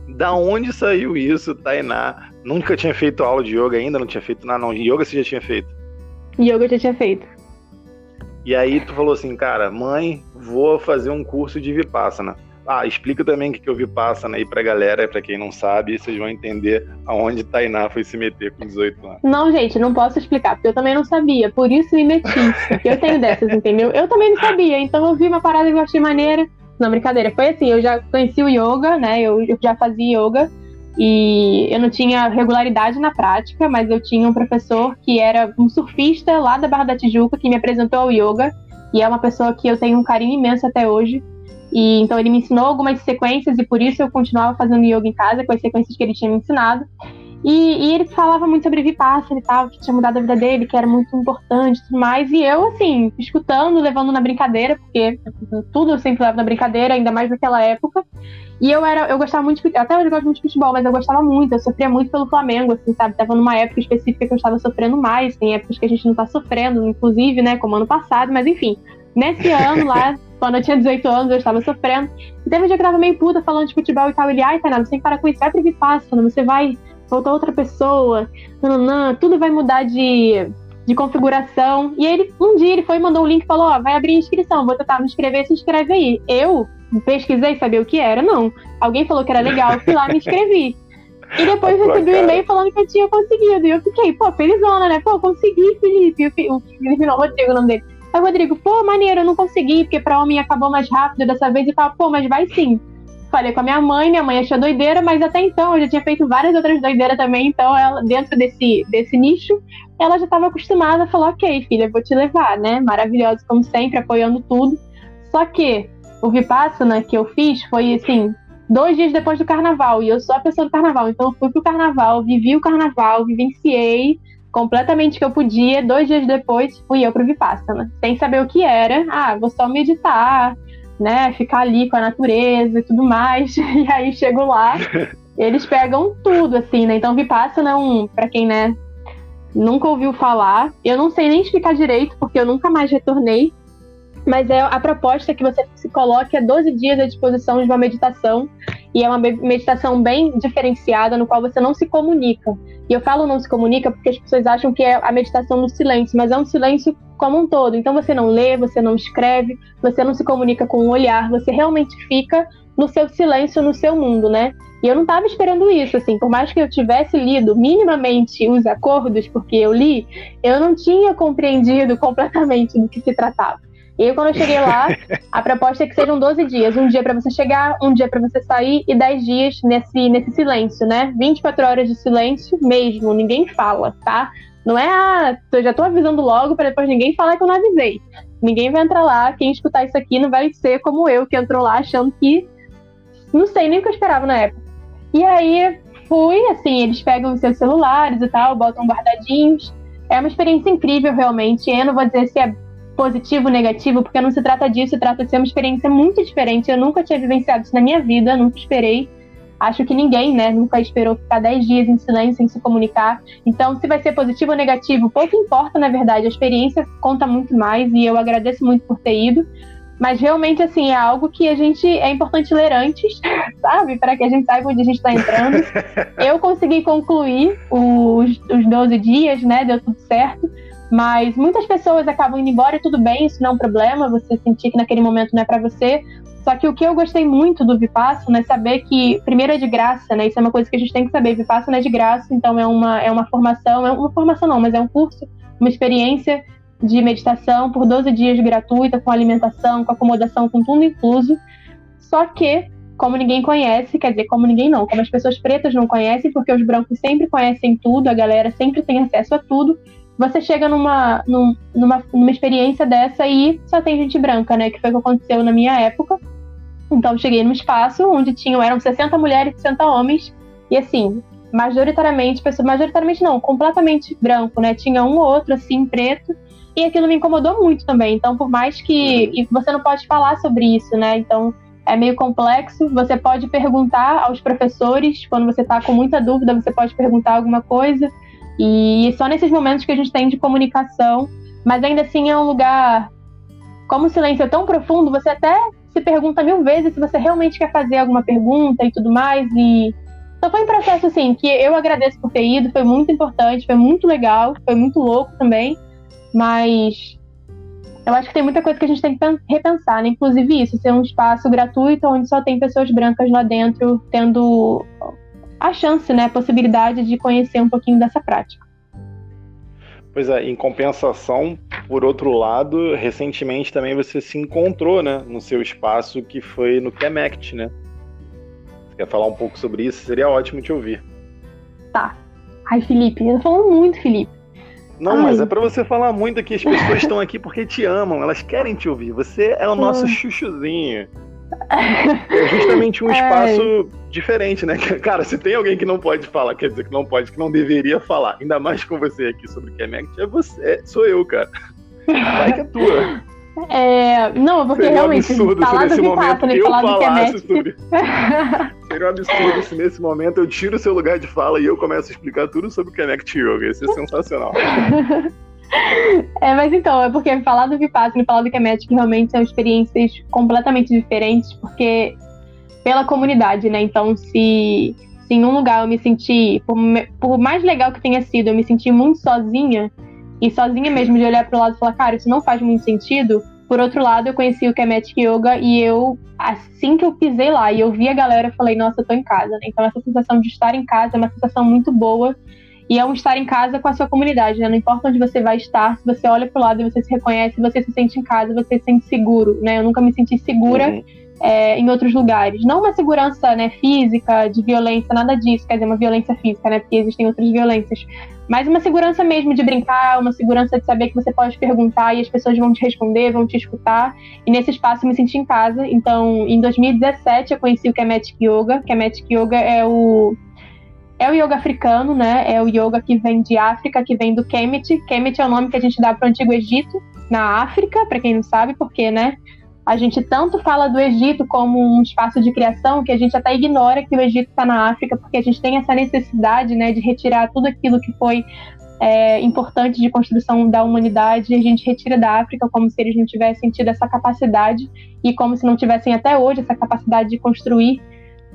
da onde saiu isso, Tainá? Nunca tinha feito aula de yoga ainda, não tinha feito nada, não. Yoga você já tinha feito? Yoga eu já tinha feito. E aí tu falou assim, cara, mãe, vou fazer um curso de Vipassana. Ah, explica também o que, eu vi passando aí pra galera, pra quem não sabe, vocês vão entender aonde Tainá foi se meter com 18 anos. Não, gente, não posso explicar, porque eu também não sabia, por isso me meti. Eu tenho dessas, entendeu? Eu também não sabia, então eu vi uma parada que eu achei maneira. Não, brincadeira, foi assim, eu já conheci o yoga, né? Eu, eu já fazia yoga e eu não tinha regularidade na prática, mas eu tinha um professor que era um surfista lá da Barra da Tijuca que me apresentou ao yoga e é uma pessoa que eu tenho um carinho imenso até hoje. E então ele me ensinou algumas sequências e por isso eu continuava fazendo yoga em casa com as sequências que ele tinha me ensinado. E, e ele falava muito sobre Vipassana e tal, que tinha mudado a vida dele, que era muito importante e tudo mais. E eu, assim, escutando, levando na brincadeira, porque tudo eu sempre levo na brincadeira, ainda mais naquela época. E eu era, eu gostava muito, de, até hoje eu gosto muito de futebol, mas eu gostava muito, eu sofria muito pelo Flamengo, assim, sabe? Tava numa época específica que eu estava sofrendo mais, tem épocas que a gente não tá sofrendo, inclusive, né, como ano passado, mas enfim. Nesse ano lá, quando eu tinha 18 anos, eu estava sofrendo. E teve um dia que eu tava meio puta falando de futebol e tal. Ele, ai, Tainá, você tem que parar com isso, vai pro Vipassana, você vai voltar outra pessoa, nananã, tudo vai mudar de, de configuração. E ele, um dia, ele foi e mandou um link e falou: Ó, vai abrir inscrição, vou tentar me inscrever, se inscreve aí. Eu pesquisei saber o que era, não. Alguém falou que era legal, fui lá me inscrevi. E depois recebi um e-mail falando que eu tinha conseguido. E eu fiquei, pô, felizona, né? Pô, consegui, Felipe. O Felipe não, Rodrigo, o nome dele. Aí o Rodrigo, pô, maneiro, eu não consegui, porque pra homem acabou mais rápido dessa vez e tal. Pô, mas vai sim. Falei com a minha mãe, minha mãe achou doideira, mas até então eu já tinha feito várias outras doideiras também, então ela, dentro desse, desse nicho, ela já estava acostumada a falar, ok, filha, vou te levar, né? Maravilhosa, como sempre, apoiando tudo. Só que o Vipassana que eu fiz foi, assim, dois dias depois do carnaval, e eu sou a pessoa do carnaval, então eu fui pro carnaval, vivi o carnaval, vivenciei, completamente que eu podia. Dois dias depois, fui eu pro Vipassana, sem saber o que era. Ah, vou só meditar, né? Ficar ali com a natureza e tudo mais. E aí chego lá, eles pegam tudo, assim, né? Então, Vipassana é um, pra quem, né, nunca ouviu falar, eu não sei nem explicar direito, porque eu nunca mais retornei. Mas é a proposta que você se coloque a 12 dias à disposição de uma meditação e é uma meditação bem diferenciada, no qual você não se comunica. E eu falo não se comunica porque as pessoas acham que é a meditação do silêncio, mas é um silêncio como um todo. Então você não lê, você não escreve, você não se comunica com o olhar, você realmente fica no seu silêncio, no seu mundo, né? E eu não estava esperando isso, assim, por mais que eu tivesse lido minimamente os acordos, porque eu li, eu não tinha compreendido completamente do que se tratava. E quando eu cheguei lá, a proposta é que sejam 12 dias. Um dia para você chegar, um dia para você sair e 10 dias nesse, nesse silêncio, né? 24 horas de silêncio mesmo, ninguém fala, tá? Não é, ah, eu já tô avisando logo para depois ninguém falar que eu não avisei. Ninguém vai entrar lá, quem escutar isso aqui não vai ser como eu, que entrou lá achando que. Não sei nem o que eu esperava na época. E aí fui, assim, eles pegam os seus celulares e tal, botam guardadinhos. É uma experiência incrível, realmente. Eu não vou dizer se é positivo, negativo, porque não se trata disso, se trata de ser uma experiência muito diferente. Eu nunca tinha vivenciado isso na minha vida, nunca esperei. Acho que ninguém, né, nunca esperou ficar 10 dias em silêncio, sem se comunicar. Então, se vai ser positivo ou negativo, pouco importa, na verdade. A experiência conta muito mais e eu agradeço muito por ter ido. Mas realmente, assim, é algo que a gente é importante ler antes, sabe? Para que a gente saiba onde a gente está entrando. eu consegui concluir os, os 12 dias, né? Deu tudo certo. Mas muitas pessoas acabam indo embora e tudo bem, isso não é um problema, você sentir que naquele momento não é para você. Só que o que eu gostei muito do Vipassana é saber que, primeiro, é de graça, né? Isso é uma coisa que a gente tem que saber. Vipassana é de graça, então é uma, é uma formação, é uma formação não, mas é um curso, uma experiência de meditação por 12 dias gratuita, com alimentação, com acomodação, com tudo incluso. Só que, como ninguém conhece, quer dizer, como ninguém não, como as pessoas pretas não conhecem, porque os brancos sempre conhecem tudo, a galera sempre tem acesso a tudo, você chega numa, numa, numa experiência dessa e só tem gente branca, né? Que foi o que aconteceu na minha época. Então, cheguei num espaço onde tinham, eram 60 mulheres e 60 homens, e assim, majoritariamente, pessoas, majoritariamente não, completamente branco, né? Tinha um ou outro, assim, preto, e aquilo me incomodou muito também. Então, por mais que. Uhum. Você não pode falar sobre isso, né? Então, é meio complexo. Você pode perguntar aos professores, quando você está com muita dúvida, você pode perguntar alguma coisa. E só nesses momentos que a gente tem de comunicação, mas ainda assim é um lugar. Como o silêncio é tão profundo, você até se pergunta mil vezes se você realmente quer fazer alguma pergunta e tudo mais. E então foi um processo assim que eu agradeço por ter ido, foi muito importante, foi muito legal, foi muito louco também, mas eu acho que tem muita coisa que a gente tem que repensar, né? Inclusive isso, ser um espaço gratuito onde só tem pessoas brancas lá dentro, tendo a chance, né, a possibilidade de conhecer um pouquinho dessa prática. Pois é, em compensação, por outro lado, recentemente também você se encontrou, né, no seu espaço que foi no Connect, né? Você quer falar um pouco sobre isso? Seria ótimo te ouvir. Tá. Ai, Felipe, eu tô falando muito, Felipe. Não, Ai. mas é para você falar muito aqui. As pessoas estão aqui porque te amam, elas querem te ouvir. Você é o nosso chuchuzinho. É justamente um é. espaço diferente, né? Cara, se tem alguém que não pode falar, quer dizer que não pode, que não deveria falar, ainda mais com você aqui sobre Connect, é você, é, sou eu, cara. Vai que é tua. É, não, porque Seria realmente, um absurdo falar se nesse momento né, eu falasse sobre... Seria um absurdo se nesse momento eu tiro o seu lugar de fala e eu começo a explicar tudo sobre o Connect Yoga. Isso é sensacional. É, mas então, é porque falar do Vipassana e falar do Kemet realmente são experiências completamente diferentes, porque pela comunidade, né? Então, se, se em um lugar eu me senti, por, por mais legal que tenha sido, eu me senti muito sozinha, e sozinha mesmo de olhar para o lado e falar, cara, isso não faz muito sentido. Por outro lado, eu conheci o Kemetic Yoga e eu, assim que eu pisei lá e eu vi a galera, eu falei, nossa, eu tô em casa. Né? Então, essa sensação de estar em casa é uma sensação muito boa e é um estar em casa com a sua comunidade, né? Não importa onde você vai estar, se você olha pro lado e você se reconhece, você se sente em casa, você se sente seguro, né? Eu nunca me senti segura uhum. é, em outros lugares. Não uma segurança, né, física, de violência, nada disso, quer dizer, uma violência física, né? Porque existem outras violências. Mas uma segurança mesmo de brincar, uma segurança de saber que você pode perguntar e as pessoas vão te responder, vão te escutar. E nesse espaço eu me senti em casa. Então, em 2017 eu conheci o Kemetic Yoga. Kemetic Yoga é o é o yoga africano, né? É o yoga que vem de África, que vem do Kemet. Kemet é o nome que a gente dá para o Antigo Egito, na África, para quem não sabe, porque, né? A gente tanto fala do Egito como um espaço de criação que a gente até ignora que o Egito está na África, porque a gente tem essa necessidade né, de retirar tudo aquilo que foi é, importante de construção da humanidade, a gente retira da África como se eles não tivessem tido essa capacidade e como se não tivessem até hoje essa capacidade de construir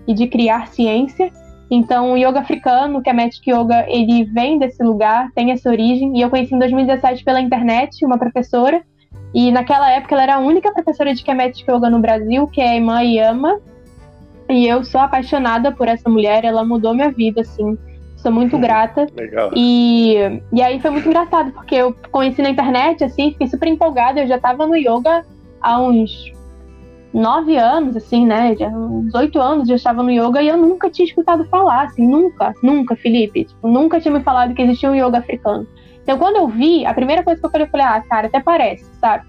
e de criar ciência. Então, o yoga africano, que é Magic Yoga, ele vem desse lugar, tem essa origem, e eu conheci em 2017 pela internet uma professora e naquela época ela era a única professora de Kemetic Yoga no Brasil, que é a irmã Yama. E eu sou apaixonada por essa mulher, ela mudou minha vida, assim. Sou muito grata. Legal. E, e aí foi muito engraçado, porque eu conheci na internet, assim, fiquei super empolgada. Eu já tava no yoga há uns nove anos, assim, né? Já, uns oito anos já estava no yoga e eu nunca tinha escutado falar, assim, nunca, nunca, Felipe. Tipo, nunca tinha me falado que existia um yoga africano. Então, quando eu vi, a primeira coisa que eu falei, eu falei, ah, cara, até parece, sabe?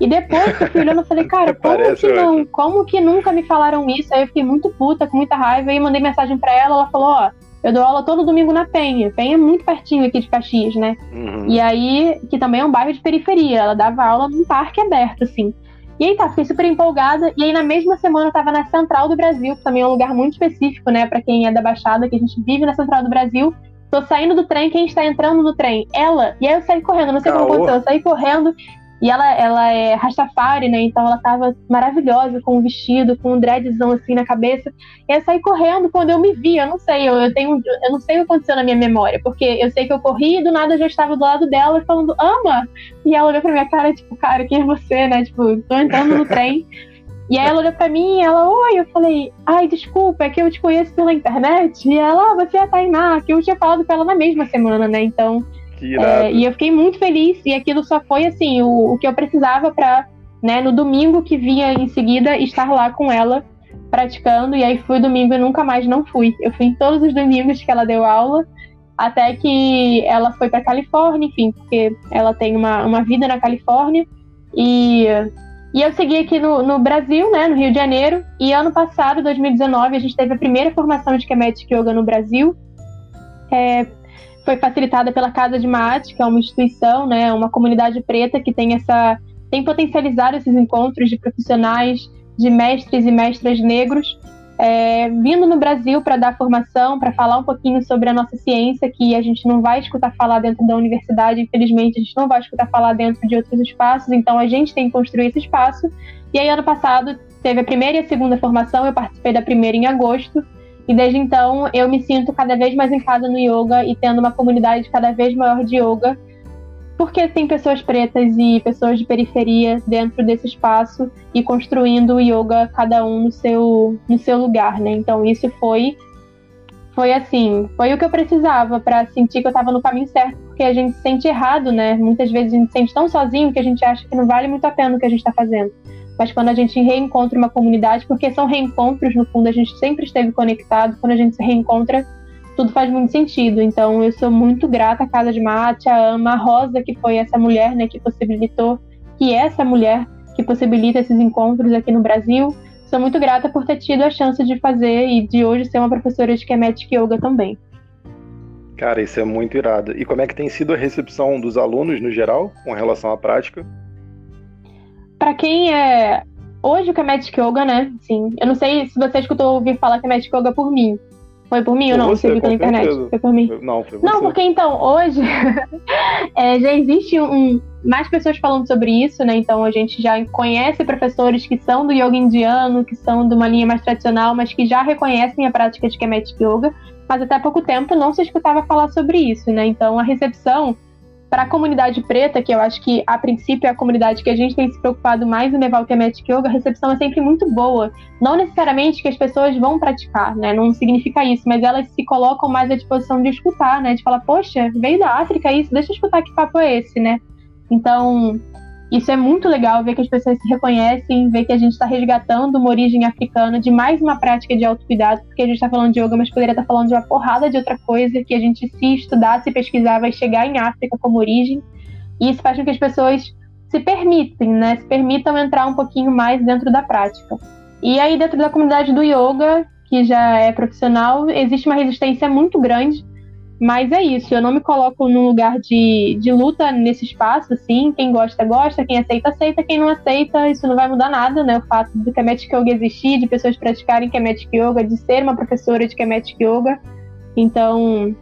E depois que eu fui olhando, eu falei, cara, como que não? Como que nunca me falaram isso? Aí eu fiquei muito puta, com muita raiva, e mandei mensagem para ela, ela falou, ó, eu dou aula todo domingo na Penha. Penha é muito pertinho aqui de Caxias, né? Uhum. E aí, que também é um bairro de periferia, ela dava aula num parque aberto, assim. E aí tá, fiquei super empolgada. E aí na mesma semana eu tava na Central do Brasil, que também é um lugar muito específico, né, para quem é da Baixada, que a gente vive na Central do Brasil. Tô saindo do trem, quem está entrando no trem? Ela. E aí eu saí correndo, não sei Caô. como aconteceu. Eu saí correndo. E ela, ela é Rastafari, né? Então ela tava maravilhosa com o vestido, com um dreadzão assim na cabeça. E eu saí correndo quando eu me vi. Eu não sei, eu, eu, tenho, eu não sei o que aconteceu na minha memória. Porque eu sei que eu corri e do nada eu já estava do lado dela falando, ama! E ela olhou pra minha cara, tipo, cara, quem é você, né? Tipo, tô entrando no trem. E aí ela olhou pra mim e ela, oi, eu falei, ai, desculpa, é que eu te conheço pela internet. E ela, ah, você é a Tainá, que eu tinha falado com ela na mesma semana, né? Então. É, e eu fiquei muito feliz, e aquilo só foi assim, o, o que eu precisava para, né, no domingo que vinha em seguida, estar lá com ela praticando, e aí fui domingo e nunca mais não fui. Eu fui em todos os domingos que ela deu aula, até que ela foi para Califórnia, enfim, porque ela tem uma, uma vida na Califórnia, e e eu segui aqui no, no, Brasil, né, no Rio de Janeiro, e ano passado, 2019, a gente teve a primeira formação de Kemetic Yoga no Brasil. É, foi facilitada pela Casa de Maat, que é uma instituição, né, uma comunidade preta que tem essa tem potencializado esses encontros de profissionais, de mestres e mestras negros é, vindo no Brasil para dar formação, para falar um pouquinho sobre a nossa ciência, que a gente não vai escutar falar dentro da universidade, infelizmente, a gente não vai escutar falar dentro de outros espaços, então a gente tem que construir esse espaço. E aí, ano passado, teve a primeira e a segunda formação, eu participei da primeira em agosto, e desde então eu me sinto cada vez mais em casa no yoga e tendo uma comunidade cada vez maior de yoga porque tem pessoas pretas e pessoas de periferia dentro desse espaço e construindo o yoga cada um no seu, no seu lugar, né? Então isso foi foi assim, foi o que eu precisava para sentir que eu estava no caminho certo, porque a gente se sente errado, né? Muitas vezes a gente se sente tão sozinho que a gente acha que não vale muito a pena o que a gente está fazendo. Mas quando a gente reencontra uma comunidade, porque são reencontros, no fundo, a gente sempre esteve conectado, quando a gente se reencontra, tudo faz muito sentido. Então eu sou muito grata à Casa de Mate, a Ama, a Rosa, que foi essa mulher né, que possibilitou, que é essa mulher que possibilita esses encontros aqui no Brasil. Sou muito grata por ter tido a chance de fazer e de hoje ser uma professora de Kemetic Yoga também. Cara, isso é muito irado. E como é que tem sido a recepção dos alunos no geral com relação à prática? Para quem é hoje o Kemetic Yoga, né? Sim. Eu não sei se você escutou ouvir falar Kemetic Yoga por mim, foi por mim foi ou não? Você, você viu pela internet? Certeza. Foi por mim? Não, foi você. Não, porque então, hoje é, já existe um, mais pessoas falando sobre isso, né? Então a gente já conhece professores que são do yoga indiano, que são de uma linha mais tradicional, mas que já reconhecem a prática de Kemetic Yoga. Mas até pouco tempo não se escutava falar sobre isso, né? Então a recepção para a comunidade preta, que eu acho que a princípio é a comunidade que a gente tem se preocupado mais em levar o Yoga, a recepção é sempre muito boa. Não necessariamente que as pessoas vão praticar, né? Não significa isso, mas elas se colocam mais à disposição de escutar, né? De falar, poxa, veio da África isso, deixa eu escutar que papo é esse, né? Então, isso é muito legal ver que as pessoas se reconhecem, ver que a gente está resgatando uma origem africana de mais uma prática de autocuidado, porque a gente está falando de yoga, mas poderia estar tá falando de uma porrada de outra coisa que a gente, se estudar, se pesquisar, vai chegar em África como origem. E isso faz com que as pessoas se permitem, né? Se permitam entrar um pouquinho mais dentro da prática. E aí, dentro da comunidade do yoga, que já é profissional, existe uma resistência muito grande. Mas é isso, eu não me coloco num lugar de, de luta nesse espaço, assim. Quem gosta, gosta, quem aceita, aceita, quem não aceita, isso não vai mudar nada, né? O fato do Kemetic Yoga existir, de pessoas praticarem Kemetic Yoga, de ser uma professora de Kemetic Yoga. Então,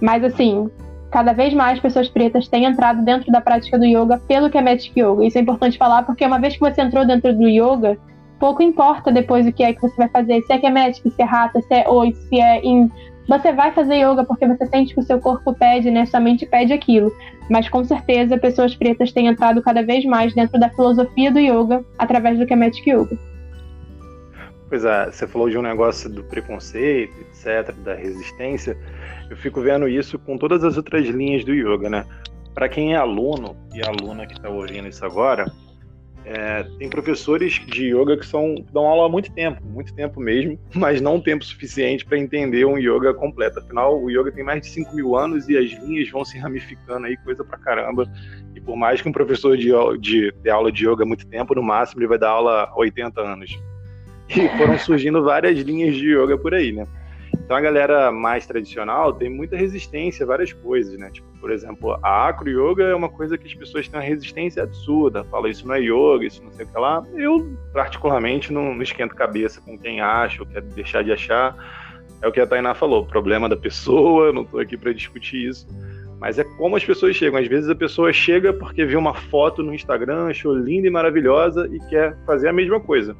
mas assim, cada vez mais pessoas pretas têm entrado dentro da prática do yoga pelo Kemetic Yoga. Isso é importante falar porque uma vez que você entrou dentro do yoga, pouco importa depois o que é que você vai fazer, se é Kemetic, se é Hatha, se é Oi, se é em você vai fazer yoga porque você sente que o seu corpo pede, né? Sua mente pede aquilo. Mas com certeza pessoas pretas têm entrado cada vez mais dentro da filosofia do yoga através do Kemetic Yoga. Pois é, você falou de um negócio do preconceito, etc., da resistência. Eu fico vendo isso com todas as outras linhas do yoga, né? Para quem é aluno e aluna que está ouvindo isso agora, é, tem professores de yoga que são, dão aula há muito tempo, muito tempo mesmo, mas não tempo suficiente para entender um yoga completo. Afinal, o yoga tem mais de 5 mil anos e as linhas vão se ramificando aí, coisa pra caramba. E por mais que um professor de, de, de aula de yoga há muito tempo, no máximo ele vai dar aula há 80 anos. E foram surgindo várias linhas de yoga por aí, né? Então a galera mais tradicional tem muita resistência a várias coisas, né? Tipo, por exemplo, a acro yoga é uma coisa que as pessoas têm uma resistência absurda. Fala isso não é yoga, isso não sei o que lá. Eu, particularmente, não, não esquento cabeça com quem acha ou quer deixar de achar. É o que a Tainá falou, problema da pessoa, não estou aqui para discutir isso. Mas é como as pessoas chegam. Às vezes a pessoa chega porque viu uma foto no Instagram, achou linda e maravilhosa e quer fazer a mesma coisa.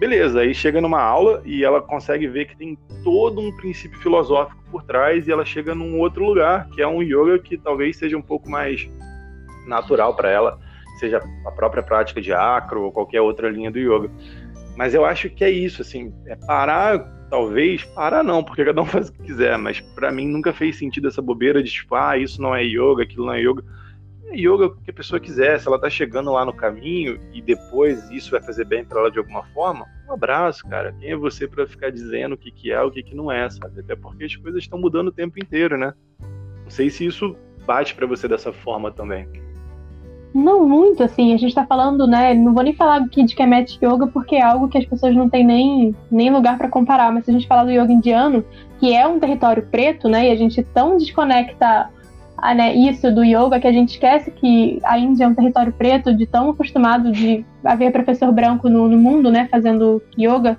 Beleza, aí chega numa aula e ela consegue ver que tem todo um princípio filosófico por trás e ela chega num outro lugar, que é um yoga que talvez seja um pouco mais natural para ela, seja a própria prática de acro ou qualquer outra linha do yoga. Mas eu acho que é isso, assim, é parar, talvez, parar não, porque cada um faz o que quiser, mas para mim nunca fez sentido essa bobeira de tipo, ah, isso não é yoga, aquilo não é yoga yoga que a pessoa quiser, se ela tá chegando lá no caminho e depois isso vai fazer bem para ela de alguma forma, um abraço, cara. Quem é você para ficar dizendo o que, que é, o que, que não é, sabe? Até porque as coisas estão mudando o tempo inteiro, né? Não sei se isso bate para você dessa forma também. Não muito, assim, a gente tá falando, né? Não vou nem falar aqui de Kemet Yoga, porque é algo que as pessoas não têm nem, nem lugar para comparar, mas se a gente falar do yoga indiano, que é um território preto, né? E a gente tão desconecta ah, né, isso do yoga, que a gente esquece que a Índia é um território preto, de tão acostumado de haver professor branco no, no mundo, né, fazendo yoga.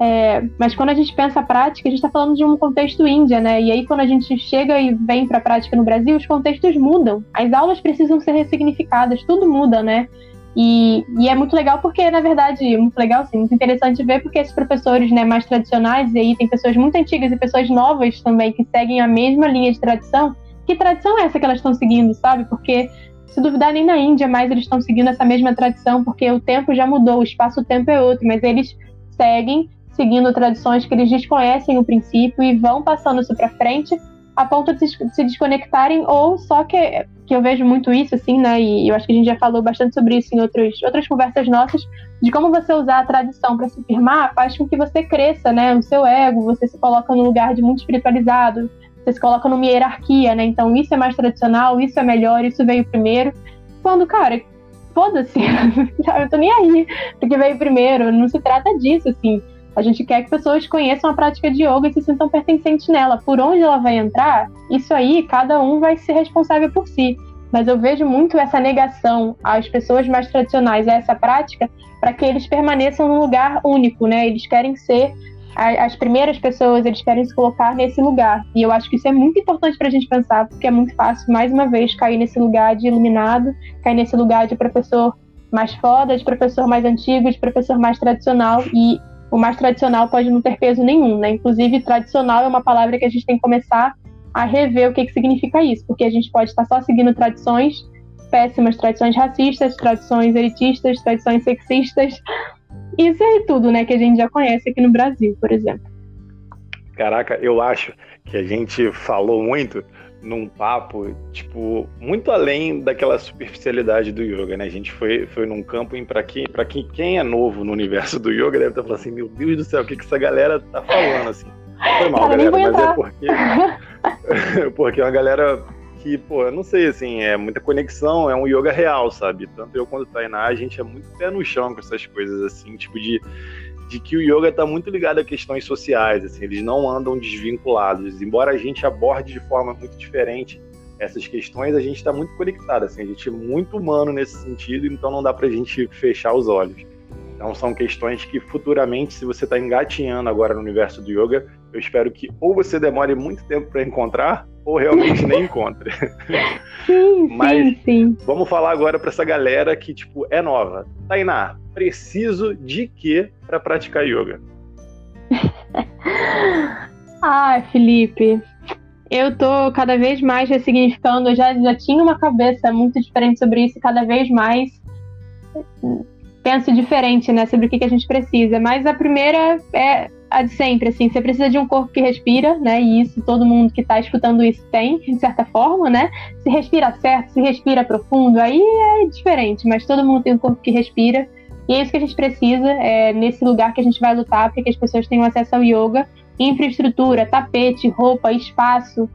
É, mas quando a gente pensa a prática, a gente está falando de um contexto Índia, né? E aí quando a gente chega e vem para a prática no Brasil, os contextos mudam. As aulas precisam ser ressignificadas, tudo muda, né? E, e, é muito legal porque, na verdade, muito legal, sim, muito interessante ver porque esses professores né, mais tradicionais, e aí tem pessoas muito antigas e pessoas novas também que seguem a mesma linha de tradição, que tradição é essa que elas estão seguindo, sabe? Porque, se duvidar, nem na Índia mais eles estão seguindo essa mesma tradição, porque o tempo já mudou, o espaço-tempo é outro, mas eles seguem seguindo tradições que eles desconhecem o princípio e vão passando isso para frente a ponto de se desconectarem ou só que, que eu vejo muito isso assim, né? E eu acho que a gente já falou bastante sobre isso em outros, outras conversas nossas, de como você usar a tradição para se firmar faz com que você cresça, né? O seu ego, você se coloca num lugar de muito espiritualizado, se coloca numa hierarquia, né? Então isso é mais tradicional, isso é melhor, isso veio primeiro. Quando, cara, foda-se, eu tô nem aí porque veio primeiro, não se trata disso, assim. A gente quer que pessoas conheçam a prática de yoga e se sintam pertencentes nela. Por onde ela vai entrar, isso aí, cada um vai ser responsável por si. Mas eu vejo muito essa negação às pessoas mais tradicionais a essa prática para que eles permaneçam num lugar único, né? Eles querem ser as primeiras pessoas eles querem se colocar nesse lugar. E eu acho que isso é muito importante para a gente pensar, porque é muito fácil, mais uma vez, cair nesse lugar de iluminado, cair nesse lugar de professor mais foda, de professor mais antigo, de professor mais tradicional. E o mais tradicional pode não ter peso nenhum, né? Inclusive, tradicional é uma palavra que a gente tem que começar a rever o que, que significa isso, porque a gente pode estar só seguindo tradições péssimas, tradições racistas, tradições elitistas, tradições sexistas, isso é tudo, né, que a gente já conhece aqui no Brasil, por exemplo. Caraca, eu acho que a gente falou muito num papo, tipo, muito além daquela superficialidade do yoga, né? A gente foi, foi num campo em para quem, para quem, quem é novo no universo do yoga deve estar falando assim, meu Deus do céu, o que, que essa galera tá falando assim? Foi mal, Cara, galera, mas é porque porque é uma galera que, pô, eu não sei, assim, é muita conexão, é um yoga real, sabe? Tanto eu quanto o Tainá, a gente é muito pé no chão com essas coisas, assim, tipo de, de que o yoga está muito ligado a questões sociais, assim, eles não andam desvinculados. Embora a gente aborde de forma muito diferente essas questões, a gente está muito conectado, assim, a gente é muito humano nesse sentido, então não dá para a gente fechar os olhos. Então são questões que futuramente, se você está engatinhando agora no universo do yoga, eu espero que ou você demore muito tempo para encontrar, ou realmente nem encontre. Sim, Mas sim, sim. vamos falar agora para essa galera que tipo é nova. Tainá, preciso de quê para praticar yoga? ah, Felipe, eu tô cada vez mais ressignificando. Eu já, já tinha uma cabeça muito diferente sobre isso, cada vez mais penso diferente, né, sobre o que, que a gente precisa. Mas a primeira é a de sempre, assim, você precisa de um corpo que respira, né, e isso todo mundo que está escutando isso tem, de certa forma, né. Se respira certo, se respira profundo, aí é diferente, mas todo mundo tem um corpo que respira. E é isso que a gente precisa, é nesse lugar que a gente vai lutar para que as pessoas tenham acesso ao yoga, infraestrutura, tapete, roupa, espaço,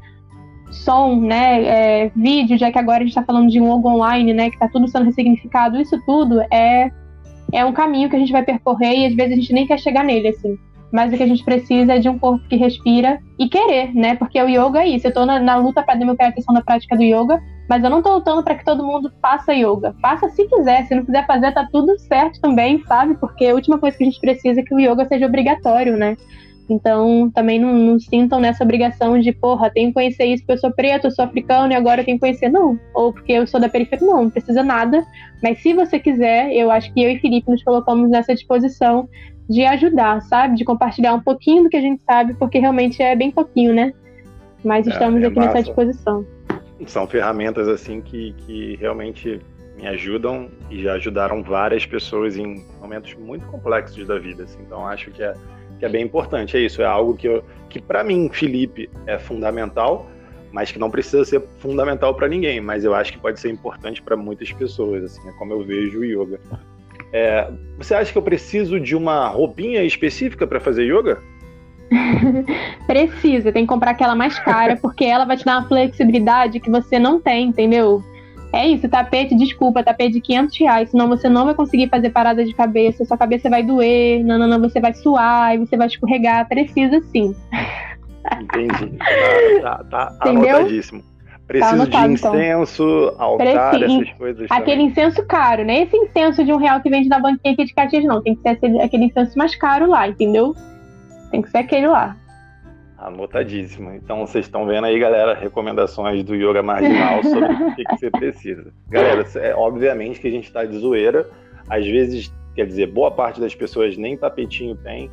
som, né, é, vídeo, já que agora a gente está falando de um yoga online, né, que está tudo sendo ressignificado, isso tudo é é um caminho que a gente vai percorrer e às vezes a gente nem quer chegar nele, assim. Mas o que a gente precisa é de um corpo que respira e querer, né? Porque o yoga é isso. Eu tô na, na luta para democratização da prática do yoga, mas eu não tô lutando para que todo mundo faça yoga. Faça se quiser, se não quiser fazer, tá tudo certo também, sabe? Porque a última coisa que a gente precisa é que o yoga seja obrigatório, né? Então, também não, não, sintam nessa obrigação de, porra, tenho que conhecer isso porque eu sou preto, eu sou africano e agora eu tenho que conhecer. Não. Ou porque eu sou da periferia. Não, não precisa nada. Mas se você quiser, eu acho que eu e Felipe nos colocamos nessa disposição de ajudar, sabe? De compartilhar um pouquinho do que a gente sabe, porque realmente é bem pouquinho, né? Mas é, estamos é, é aqui massa. nessa disposição. São ferramentas, assim, que, que realmente me ajudam e já ajudaram várias pessoas em momentos muito complexos da vida. Assim. Então, acho que é que é bem importante. É isso, é algo que, eu, que para mim, Felipe, é fundamental, mas que não precisa ser fundamental para ninguém. Mas eu acho que pode ser importante para muitas pessoas, assim, é como eu vejo o yoga. É, você acha que eu preciso de uma roupinha específica para fazer yoga? Precisa, tem que comprar aquela mais cara, porque ela vai te dar uma flexibilidade que você não tem, entendeu? É isso, tapete, desculpa, tapete de 500 reais, senão você não vai conseguir fazer parada de cabeça, sua cabeça vai doer, não, não, não, você vai suar, e você vai escorregar, precisa sim. Entendi, tá, tá, tá anotadíssimo. Preciso tá de então. incenso, então. altar, Preciso. essas coisas. Aquele também. incenso caro, né? Esse incenso de um real que vende na banquinha aqui de Caxias, não. Tem que ser aquele incenso mais caro lá, entendeu? Tem que ser aquele lá. Anotadíssimo. Então vocês estão vendo aí, galera, recomendações do yoga marginal sobre o que, que, você precisa. Galera, é, obviamente que a gente está de zoeira. Às vezes, quer dizer, boa parte das pessoas nem tapetinho tem,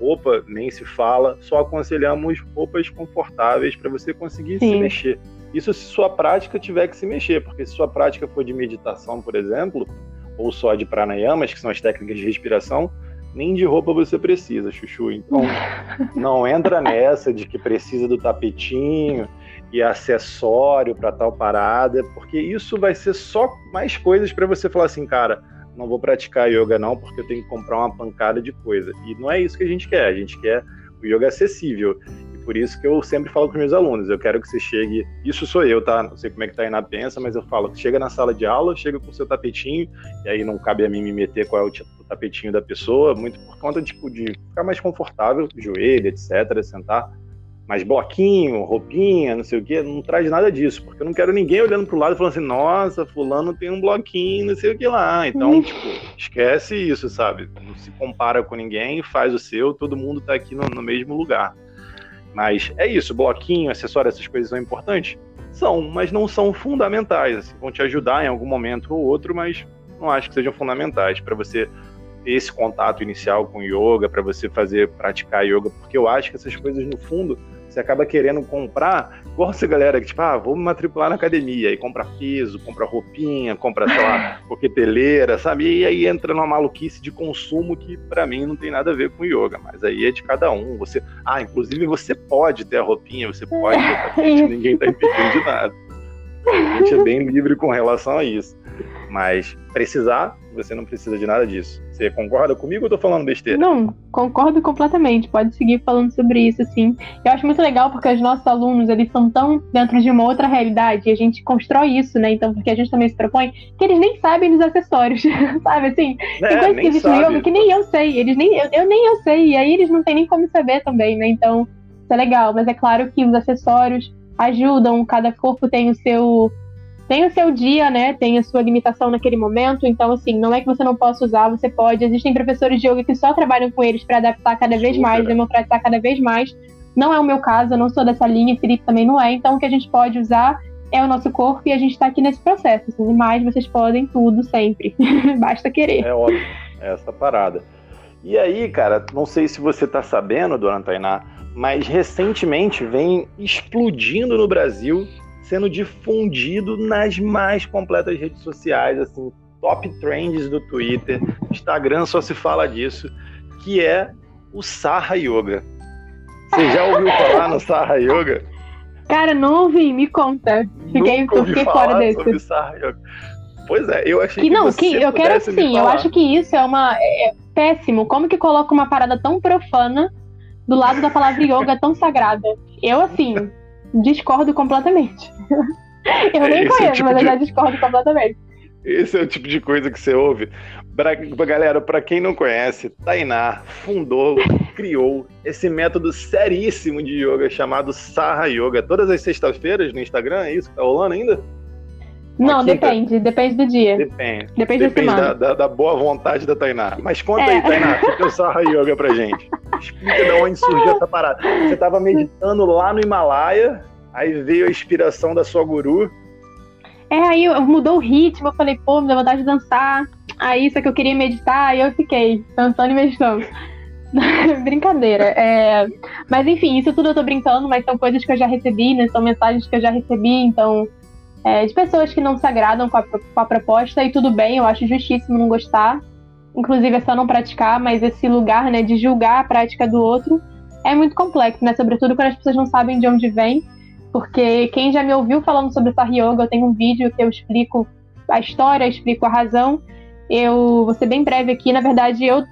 roupa nem se fala. Só aconselhamos roupas confortáveis para você conseguir Sim. se mexer. Isso se sua prática tiver que se mexer, porque se sua prática for de meditação, por exemplo, ou só de pranayamas, que são as técnicas de respiração, nem de roupa você precisa, Chuchu. Então, não entra nessa de que precisa do tapetinho e acessório para tal parada, porque isso vai ser só mais coisas para você falar assim, cara, não vou praticar yoga não, porque eu tenho que comprar uma pancada de coisa. E não é isso que a gente quer, a gente quer o yoga acessível. Por isso que eu sempre falo com os meus alunos, eu quero que você chegue, isso sou eu, tá? Não sei como é que tá aí na pensa, mas eu falo, chega na sala de aula, chega com o seu tapetinho, e aí não cabe a mim me meter qual é o, o tapetinho da pessoa, muito por conta tipo, de ficar mais confortável, joelho, etc, sentar mais bloquinho, roupinha, não sei o que, não traz nada disso, porque eu não quero ninguém olhando pro lado e falando assim, nossa, fulano tem um bloquinho, não sei o que lá. Então, uhum. tipo, esquece isso, sabe? Não se compara com ninguém, faz o seu, todo mundo tá aqui no, no mesmo lugar. Mas é isso, bloquinho, acessório, essas coisas são importantes? São, mas não são fundamentais. Assim, vão te ajudar em algum momento ou outro, mas não acho que sejam fundamentais para você ter esse contato inicial com yoga, para você fazer praticar yoga, porque eu acho que essas coisas no fundo você acaba querendo comprar, igual essa galera que, tipo, ah, vou me matricular na academia, e compra peso, compra roupinha, compra, sei lá, coqueteleira, sabe? E aí entra numa maluquice de consumo que, para mim, não tem nada a ver com yoga, mas aí é de cada um. Você, ah, inclusive você pode ter a roupinha, você pode ter a ninguém tá impedindo de nada. A gente é bem livre com relação a isso. Mas precisar, você não precisa de nada disso. Você concorda comigo ou eu tô falando besteira? Não, concordo completamente. Pode seguir falando sobre isso, sim. Eu acho muito legal porque os nossos alunos, eles são tão dentro de uma outra realidade e a gente constrói isso, né? Então, porque a gente também se propõe que eles nem sabem dos acessórios, sabe? Assim, é, tem coisas que existem no yoga que nem eu sei, eles nem, eu, eu nem eu sei, e aí eles não têm nem como saber também, né? Então, isso é legal. Mas é claro que os acessórios ajudam, cada corpo tem o seu tem o seu dia, né? Tem a sua limitação naquele momento. Então, assim, não é que você não possa usar, você pode. Existem professores de yoga que só trabalham com eles para adaptar cada vez Super. mais, democratizar cada vez mais. Não é o meu caso, eu não sou dessa linha, Felipe também não é. Então, o que a gente pode usar é o nosso corpo e a gente está aqui nesse processo. Assim, mas vocês podem tudo sempre. Basta querer. É óbvio, é essa parada. E aí, cara, não sei se você está sabendo, dona Tainá, mas recentemente vem explodindo no Brasil sendo difundido nas mais completas redes sociais, assim, top trends do Twitter, Instagram só se fala disso, que é o Sarra Yoga. Você já ouviu falar no Sarra Yoga? Cara, não ouvi, me conta. Fiquei, Nunca ouvi fiquei fora desse. Sobre Sarra Yoga. Pois é, eu achei que, que não, que eu quero assim, eu acho que isso é uma é, é péssimo. Como que coloca uma parada tão profana do lado da palavra yoga tão sagrada? Eu assim, discordo completamente. eu nem Esse conheço, tipo mas de... eu já discordo completamente. Esse é o tipo de coisa que você ouve. Pra, galera, para quem não conhece, Tainá fundou, criou esse método seríssimo de yoga chamado Sarra Yoga. Todas as sextas-feiras no Instagram, é isso tá rolando ainda? Não, depende, depende do dia. Depende. Depende, depende da, da, da, boa vontade da Tainá. Mas conta é. aí, Tainá, o que é o Yoga pra gente? Explica de onde surgiu essa parada. Você tava meditando lá no Himalaia, aí veio a inspiração da sua guru. É, aí mudou o ritmo, eu falei, pô, me deu vontade de dançar. Aí isso que eu queria meditar, aí eu fiquei dançando e meditando. Brincadeira. É... Mas enfim, isso tudo eu tô brincando, mas são coisas que eu já recebi, né? São mensagens que eu já recebi, então é, de pessoas que não se agradam com a, com a proposta, e tudo bem, eu acho justíssimo não gostar. Inclusive é só não praticar, mas esse lugar né, de julgar a prática do outro é muito complexo, né? Sobretudo quando as pessoas não sabem de onde vem. Porque quem já me ouviu falando sobre Sar Yoga, eu tenho um vídeo que eu explico a história, explico a razão. Eu vou ser bem breve aqui. Na verdade, eu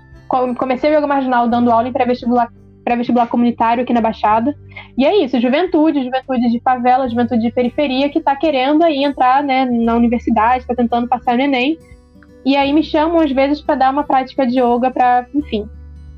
comecei o Yoga Marginal dando aula em pré-vestibular pré-vestibular comunitário aqui na Baixada. E é isso, juventude, juventude de favela, juventude de periferia que está querendo aí entrar né, na universidade, está tentando passar no Enem. E aí me chamam às vezes para dar uma prática de yoga para, enfim,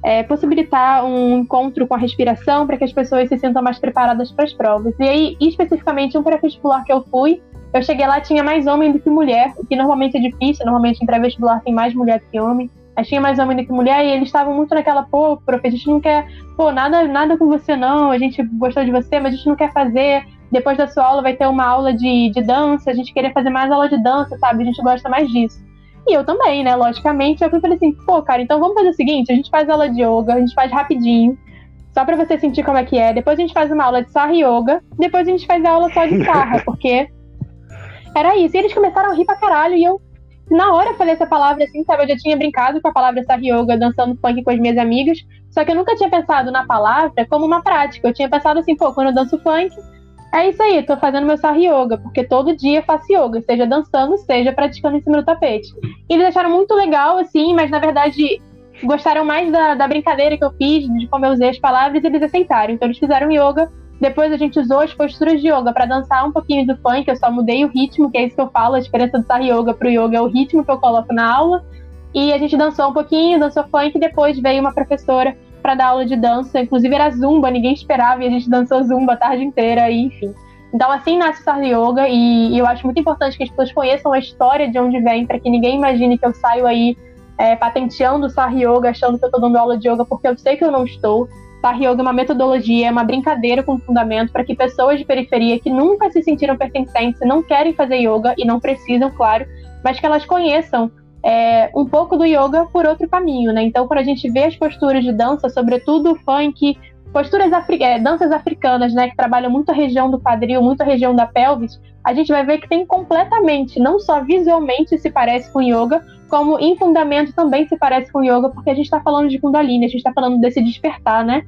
é, possibilitar um encontro com a respiração para que as pessoas se sintam mais preparadas para as provas. E aí, especificamente, um pré-vestibular que eu fui, eu cheguei lá, tinha mais homem do que mulher, o que normalmente é difícil, normalmente em pré-vestibular tem mais mulher do que homem. Mas tinha mais homem do que mulher e eles estavam muito naquela, pô, profe, a gente não quer, pô, nada, nada com você não, a gente gostou de você, mas a gente não quer fazer. Depois da sua aula vai ter uma aula de, de dança, a gente queria fazer mais aula de dança, sabe? A gente gosta mais disso. E eu também, né? Logicamente. Eu falei assim, pô, cara, então vamos fazer o seguinte: a gente faz aula de yoga, a gente faz rapidinho, só para você sentir como é que é. Depois a gente faz uma aula de sarra yoga, depois a gente faz a aula só de sarra, porque era isso. E eles começaram a rir pra caralho e eu na hora eu falei essa palavra assim, sabe? Eu já tinha brincado com a palavra Sar Yoga dançando funk com as minhas amigas, só que eu nunca tinha pensado na palavra como uma prática. Eu tinha pensado assim, pô, quando eu danço funk, é isso aí, tô fazendo meu Sar Yoga, porque todo dia faço yoga, seja dançando, seja praticando em cima do tapete. E eles acharam muito legal, assim, mas na verdade gostaram mais da, da brincadeira que eu fiz, de como eu usei as palavras, e eles aceitaram. Então eles fizeram yoga depois a gente usou as posturas de yoga para dançar um pouquinho do funk, eu só mudei o ritmo, que é isso que eu falo, a diferença do Sar Yoga pro yoga é o ritmo que eu coloco na aula. E a gente dançou um pouquinho, dançou funk, e depois veio uma professora para dar aula de dança, inclusive era zumba, ninguém esperava, e a gente dançou zumba a tarde inteira, e enfim. Então assim nasce o Sar Yoga, e, e, eu acho muito importante que as pessoas conheçam a história de onde vem, para que ninguém imagine que eu saio aí é, patenteando o Sar Yoga, achando que eu estou dando aula de yoga, porque eu sei que eu não estou. Tar Yoga é uma metodologia, é uma brincadeira com fundamento para que pessoas de periferia que nunca se sentiram pertencentes, não querem fazer yoga e não precisam, claro, mas que elas conheçam é, um pouco do yoga por outro caminho, né? Então, quando a gente vê as posturas de dança, sobretudo funk, posturas afri é, danças africanas, né, que trabalham muito a região do quadril, muito a região da pelvis, a gente vai ver que tem completamente, não só visualmente se parece com yoga, como em fundamento também se parece com yoga, porque a gente está falando de Kundalini, a gente está falando desse despertar, né?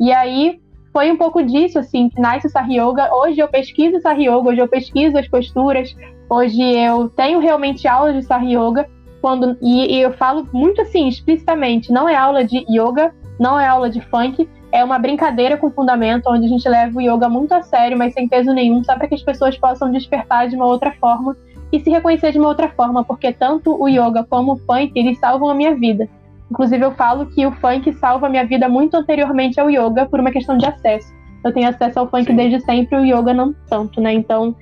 E aí foi um pouco disso, assim, que nasce Sar Yoga. Hoje eu pesquiso Sar Yoga, hoje eu pesquiso as posturas, Hoje eu tenho realmente aulas de Sar Yoga, quando, e, e eu falo muito assim, explicitamente, não é aula de yoga, não é aula de funk, é uma brincadeira com fundamento, onde a gente leva o yoga muito a sério, mas sem peso nenhum, só para que as pessoas possam despertar de uma outra forma e se reconhecer de uma outra forma, porque tanto o yoga como o funk, eles salvam a minha vida. Inclusive, eu falo que o funk salva a minha vida muito anteriormente ao yoga por uma questão de acesso. Eu tenho acesso ao funk Sim. desde sempre, o yoga não tanto, né? Então,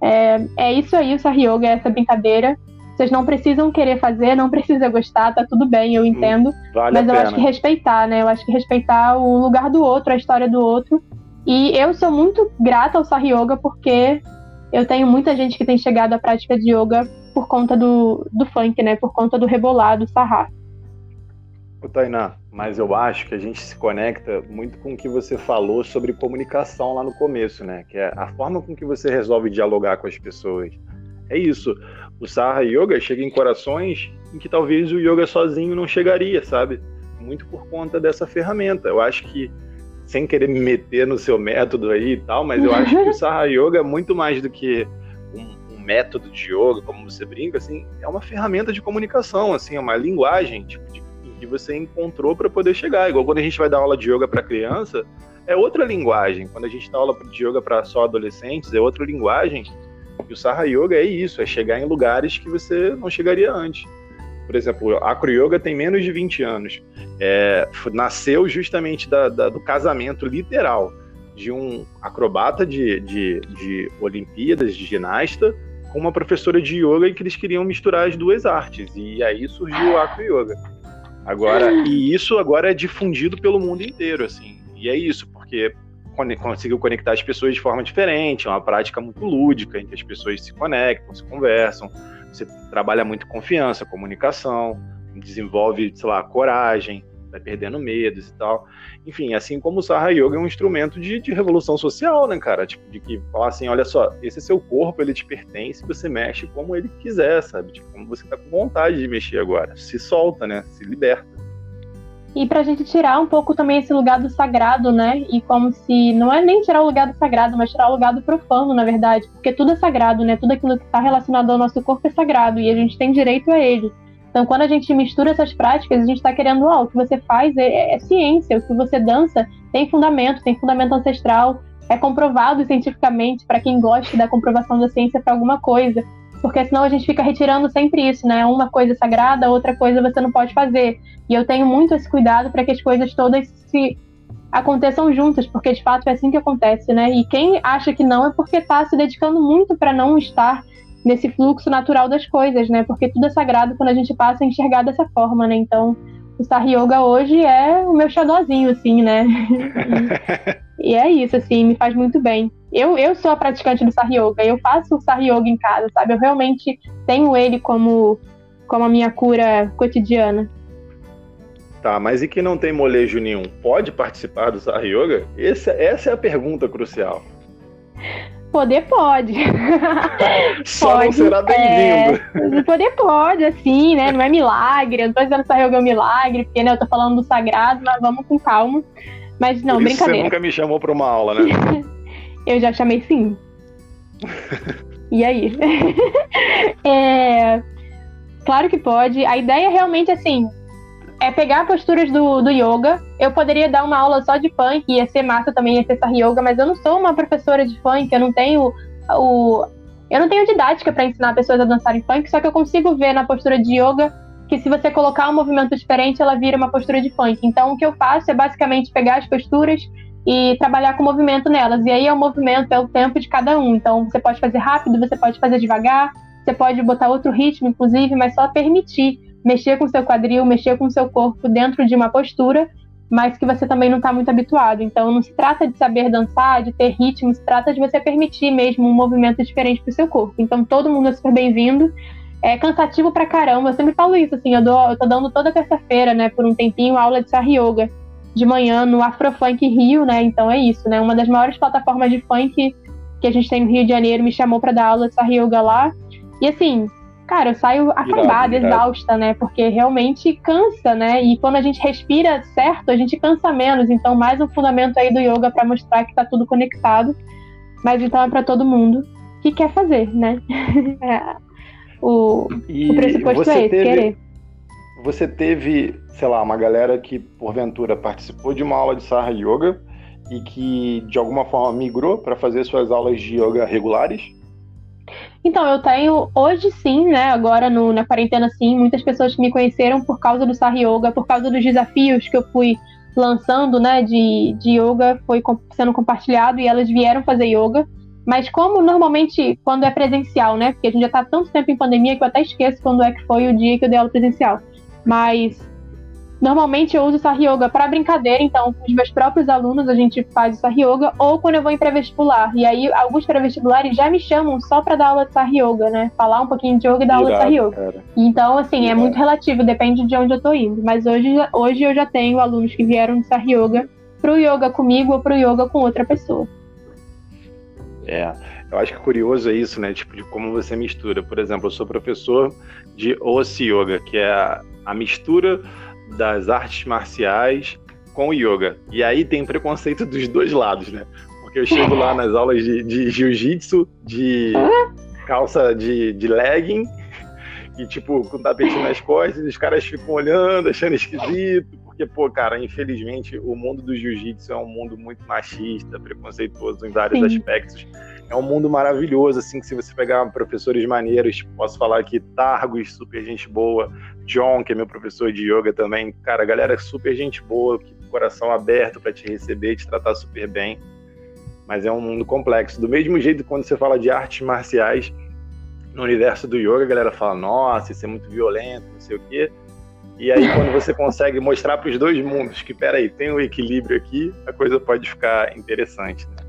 é, é isso aí, o Sar Yoga, é essa brincadeira. Vocês não precisam querer fazer, não precisa gostar, tá tudo bem, eu entendo. Vale mas eu acho que respeitar, né? Eu acho que respeitar o lugar do outro, a história do outro. E eu sou muito grata ao Sar Yoga porque eu tenho muita gente que tem chegado à prática de yoga por conta do, do funk, né? Por conta do rebolado, sarrar. O Tainá, mas eu acho que a gente se conecta muito com o que você falou sobre comunicação lá no começo, né? Que é a forma com que você resolve dialogar com as pessoas. É isso. O Saha Yoga chega em corações em que talvez o yoga sozinho não chegaria, sabe? Muito por conta dessa ferramenta. Eu acho que, sem querer me meter no seu método aí e tal, mas eu acho que o Saha Yoga é muito mais do que um, um método de yoga, como você brinca, assim, é uma ferramenta de comunicação, assim, é uma linguagem, tipo, de que você encontrou para poder chegar. Igual quando a gente vai dar aula de yoga para criança, é outra linguagem. Quando a gente dá aula de yoga para só adolescentes, é outra linguagem. E o Saha Yoga é isso, é chegar em lugares que você não chegaria antes. Por exemplo, a Acro Yoga tem menos de 20 anos. É, nasceu justamente da, da, do casamento literal de um acrobata de, de, de Olimpíadas, de ginasta, com uma professora de yoga e que eles queriam misturar as duas artes. E aí surgiu o Acro Yoga. Agora, e isso agora é difundido pelo mundo inteiro, assim. E é isso, porque conseguiu conectar as pessoas de forma diferente, é uma prática muito lúdica, em que as pessoas se conectam, se conversam, você trabalha muito confiança, comunicação, desenvolve, sei lá, coragem, vai perdendo medos e tal. Enfim, assim como o Saha Yoga é um instrumento de, de revolução social, né, cara? Tipo, de que falar assim, olha só, esse é seu corpo, ele te pertence, você mexe como ele quiser, sabe? Tipo, como você tá com vontade de mexer agora. Se solta, né? Se liberta. E pra gente tirar um pouco também esse lugar do sagrado, né? E como se não é nem tirar o lugar do sagrado, mas tirar o lugar do profano, na verdade. Porque tudo é sagrado, né? Tudo aquilo que está relacionado ao nosso corpo é sagrado e a gente tem direito a ele. Então, quando a gente mistura essas práticas, a gente está querendo, ó, oh, o que você faz é, é, é, ciência, o que você dança tem fundamento, tem fundamento ancestral, é comprovado cientificamente para quem gosta da comprovação da ciência para alguma coisa. Porque senão a gente fica retirando sempre isso, né? Uma coisa sagrada, outra coisa você não pode fazer. E eu tenho muito esse cuidado para que as coisas todas se aconteçam juntas, porque de fato é assim que acontece, né? E quem acha que não é porque está se dedicando muito para não estar nesse fluxo natural das coisas, né? Porque tudo é sagrado quando a gente passa a enxergar dessa forma, né? Então, o Star Yoga hoje é o meu xodózinho, assim, né? e, e, é isso, assim, me faz muito bem. Eu, eu sou a praticante do Star Yoga, eu faço o Star Yoga em casa, sabe? Eu realmente tenho ele como, como a minha cura cotidiana. Tá, mas e quem não tem molejo nenhum, pode participar do Star Yoga? Essa, essa é a pergunta crucial. Poder pode. Só pode, não será bem-vindo. É, poder pode, assim, né? Não é milagre. Eu não tô dizendo que yoga é um milagre, porque né, eu tô falando do sagrado, mas vamos com calma. Mas não, Por isso brincadeira. Você nunca me chamou para uma aula, né? eu já chamei sim. e aí? é, claro que pode. A ideia é realmente assim, é pegar posturas do, do yoga. Eu poderia dar uma aula só de funk, ia ser massa também, ia ser essa yoga, mas eu não sou uma professora de funk, eu não tenho o. Eu não tenho didática para ensinar pessoas a dançarem funk, só que eu consigo ver na postura de yoga que se você colocar um movimento diferente, ela vira uma postura de funk. Então, o que eu faço é basicamente pegar as posturas e trabalhar com movimento nelas. E aí é o movimento, é o tempo de cada um. Então, você pode fazer rápido, você pode fazer devagar, você pode botar outro ritmo, inclusive, mas só permitir mexer com seu quadril, mexer com seu corpo dentro de uma postura, mas que você também não está muito habituado. Então, não se trata de saber dançar, de ter ritmo, se trata de você permitir mesmo um movimento diferente para o seu corpo. Então, todo mundo é super bem-vindo. É cansativo pra caramba. Eu sempre falo isso, assim, eu, dou, eu tô dando toda terça-feira, né, por um tempinho, aula de Sar Yoga de manhã no Afrofunk Rio, né? Então é isso, né? Uma das maiores plataformas de funk que a gente tem no Rio de Janeiro me chamou para dar aula de Sar Yoga lá. E assim, cara, eu saio acabada, exausta, né? Porque realmente cansa, né? E quando a gente respira certo, a gente cansa menos. Então, mais um fundamento aí do yoga para mostrar que tá tudo conectado. Mas então é para todo mundo. que quer fazer, né? É, o, o pressuposto é esse, teve, querer. Você teve, sei lá, uma galera que porventura participou de uma aula de Sarra Yoga e que de alguma forma migrou para fazer suas aulas de yoga regulares? Então, eu tenho hoje sim, né? Agora no, na quarentena sim, muitas pessoas que me conheceram por causa do Sar Yoga, por causa dos desafios que eu fui lançando, né, de, de yoga, foi sendo compartilhado e elas vieram fazer yoga. Mas como normalmente quando é presencial, né? Porque a gente já tá tanto tempo em pandemia que eu até esqueço quando é que foi o dia que eu dei aula presencial. Mas Normalmente eu uso o Sar Yoga para brincadeira, então com os meus próprios alunos a gente faz o Sar Yoga, ou quando eu vou em pré-vestibular. E aí alguns pré-vestibulares já me chamam só para dar aula de Sar Yoga, né? Falar um pouquinho de yoga e dar aula de Sar Yoga. Cara. Então, assim, é muito relativo, depende de onde eu tô indo. Mas hoje, hoje eu já tenho alunos que vieram de Sar Yoga pro yoga comigo ou pro yoga com outra pessoa. É, eu acho que curioso é isso, né? Tipo, de como você mistura. Por exemplo, eu sou professor de Osi Yoga, que é a mistura das artes marciais com o yoga. E aí tem preconceito dos dois lados, né? Porque eu chego lá nas aulas de, de jiu-jitsu, de calça de, de legging, e tipo, com tapetinho nas costas, e os caras ficam olhando, achando esquisito, porque, pô, cara, infelizmente o mundo do jiu-jitsu é um mundo muito machista, preconceituoso em vários Sim. aspectos é um mundo maravilhoso, assim, que se você pegar professores maneiros, posso falar aqui, Targos, super gente boa, John, que é meu professor de yoga também, cara, a galera é super gente boa, que coração aberto para te receber, te tratar super bem, mas é um mundo complexo. Do mesmo jeito, quando você fala de artes marciais, no universo do yoga, a galera fala, nossa, isso é muito violento, não sei o quê, e aí, quando você consegue mostrar para os dois mundos que, peraí, tem um equilíbrio aqui, a coisa pode ficar interessante, né?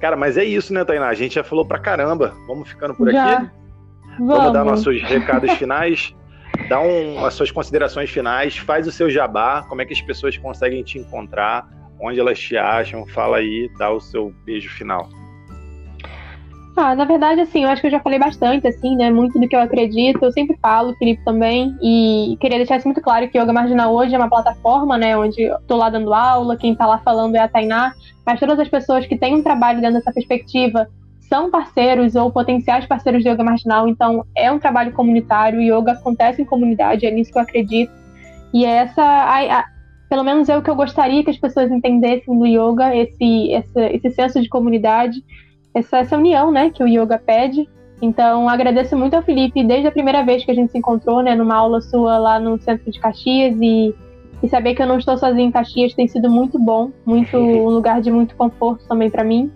Cara, mas é isso, né, Tainá? A gente já falou pra caramba. Vamos ficando por já. aqui? Vamos. Vamos dar nossos recados finais. Dá um, as suas considerações finais. Faz o seu jabá. Como é que as pessoas conseguem te encontrar? Onde elas te acham? Fala aí, dá o seu beijo final. Ah, na verdade, assim, eu acho que eu já falei bastante, assim, né? Muito do que eu acredito. Eu sempre falo, Felipe também. E queria deixar isso muito claro que Yoga Marginal hoje é uma plataforma, né? Onde eu tô lá dando aula, quem tá lá falando é a Tainá. Mas todas as pessoas que têm um trabalho dentro dessa perspectiva são parceiros ou potenciais parceiros de Yoga Marginal. Então, é um trabalho comunitário. Yoga acontece em comunidade, é nisso que eu acredito. E é essa... A, a, pelo menos é o que eu gostaria que as pessoas entendessem do yoga, esse, esse, esse senso de comunidade essa, essa união, né, que o yoga pede. Então, agradeço muito ao Felipe desde a primeira vez que a gente se encontrou, né, numa aula sua lá no centro de Caxias e, e saber que eu não estou sozinha em Caxias tem sido muito bom, muito um lugar de muito conforto também para mim.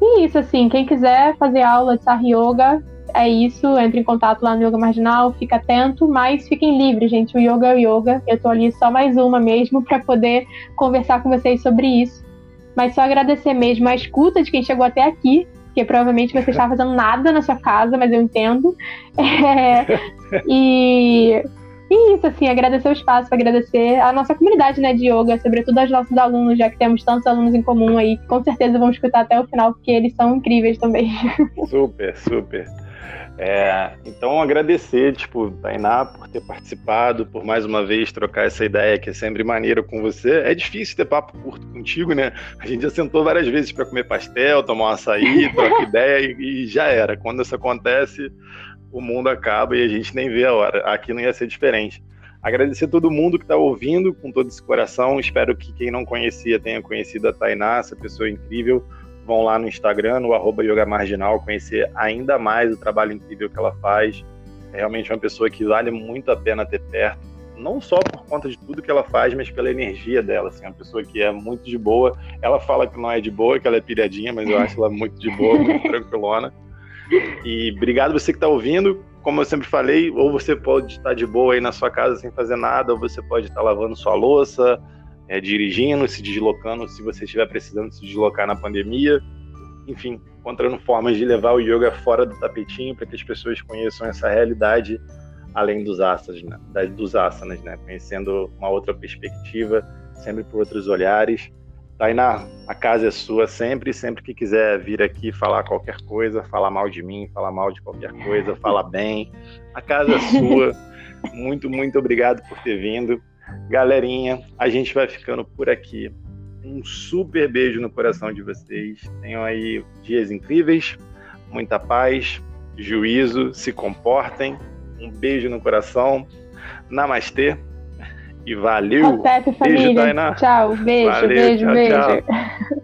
E isso, assim, quem quiser fazer aula de Sar Yoga, é isso, entre em contato lá no Yoga Marginal, fica atento, mas fiquem livres, gente. O yoga é o yoga. Eu tô ali só mais uma mesmo para poder conversar com vocês sobre isso. Mas só agradecer mesmo a escuta de quem chegou até aqui, porque provavelmente você está fazendo nada na sua casa, mas eu entendo. É, e, e isso, assim, agradecer o espaço, agradecer a nossa comunidade né, de yoga, sobretudo aos nossos alunos, já que temos tantos alunos em comum aí, com certeza vão escutar até o final, porque eles são incríveis também. Super, super. É, então, agradecer, tipo, Tainá, por ter participado, por mais uma vez trocar essa ideia que é sempre maneira com você. É difícil ter papo curto contigo, né? A gente já sentou várias vezes para comer pastel, tomar um açaí, trocar ideia e, e já era. Quando isso acontece, o mundo acaba e a gente nem vê a hora. Aqui não ia ser diferente. Agradecer a todo mundo que está ouvindo com todo esse coração. Espero que quem não conhecia tenha conhecido a Tainá, essa pessoa incrível vão lá no Instagram, no arroba Yoga Marginal, conhecer ainda mais o trabalho incrível que ela faz. É realmente uma pessoa que vale muito a pena ter perto, não só por conta de tudo que ela faz, mas pela energia dela. Assim, é uma pessoa que é muito de boa. Ela fala que não é de boa, que ela é piradinha, mas eu acho ela muito de boa, muito tranquilona. E obrigado você que está ouvindo. Como eu sempre falei, ou você pode estar de boa aí na sua casa sem fazer nada, ou você pode estar lavando sua louça, é, dirigindo, se deslocando, se você estiver precisando se deslocar na pandemia. Enfim, encontrando formas de levar o yoga fora do tapetinho para que as pessoas conheçam essa realidade além dos asanas, né? dos asanas, né? Conhecendo uma outra perspectiva, sempre por outros olhares. Tainá, a casa é sua sempre, sempre que quiser vir aqui falar qualquer coisa, falar mal de mim, falar mal de qualquer coisa, falar bem, a casa é sua. muito, muito obrigado por ter vindo. Galerinha, a gente vai ficando por aqui. Um super beijo no coração de vocês. Tenham aí dias incríveis, muita paz, juízo, se comportem. Um beijo no coração. Namastê. E valeu. Beijo, família. Tchau, beijo, valeu, beijo, tchau, beijo. Tchau.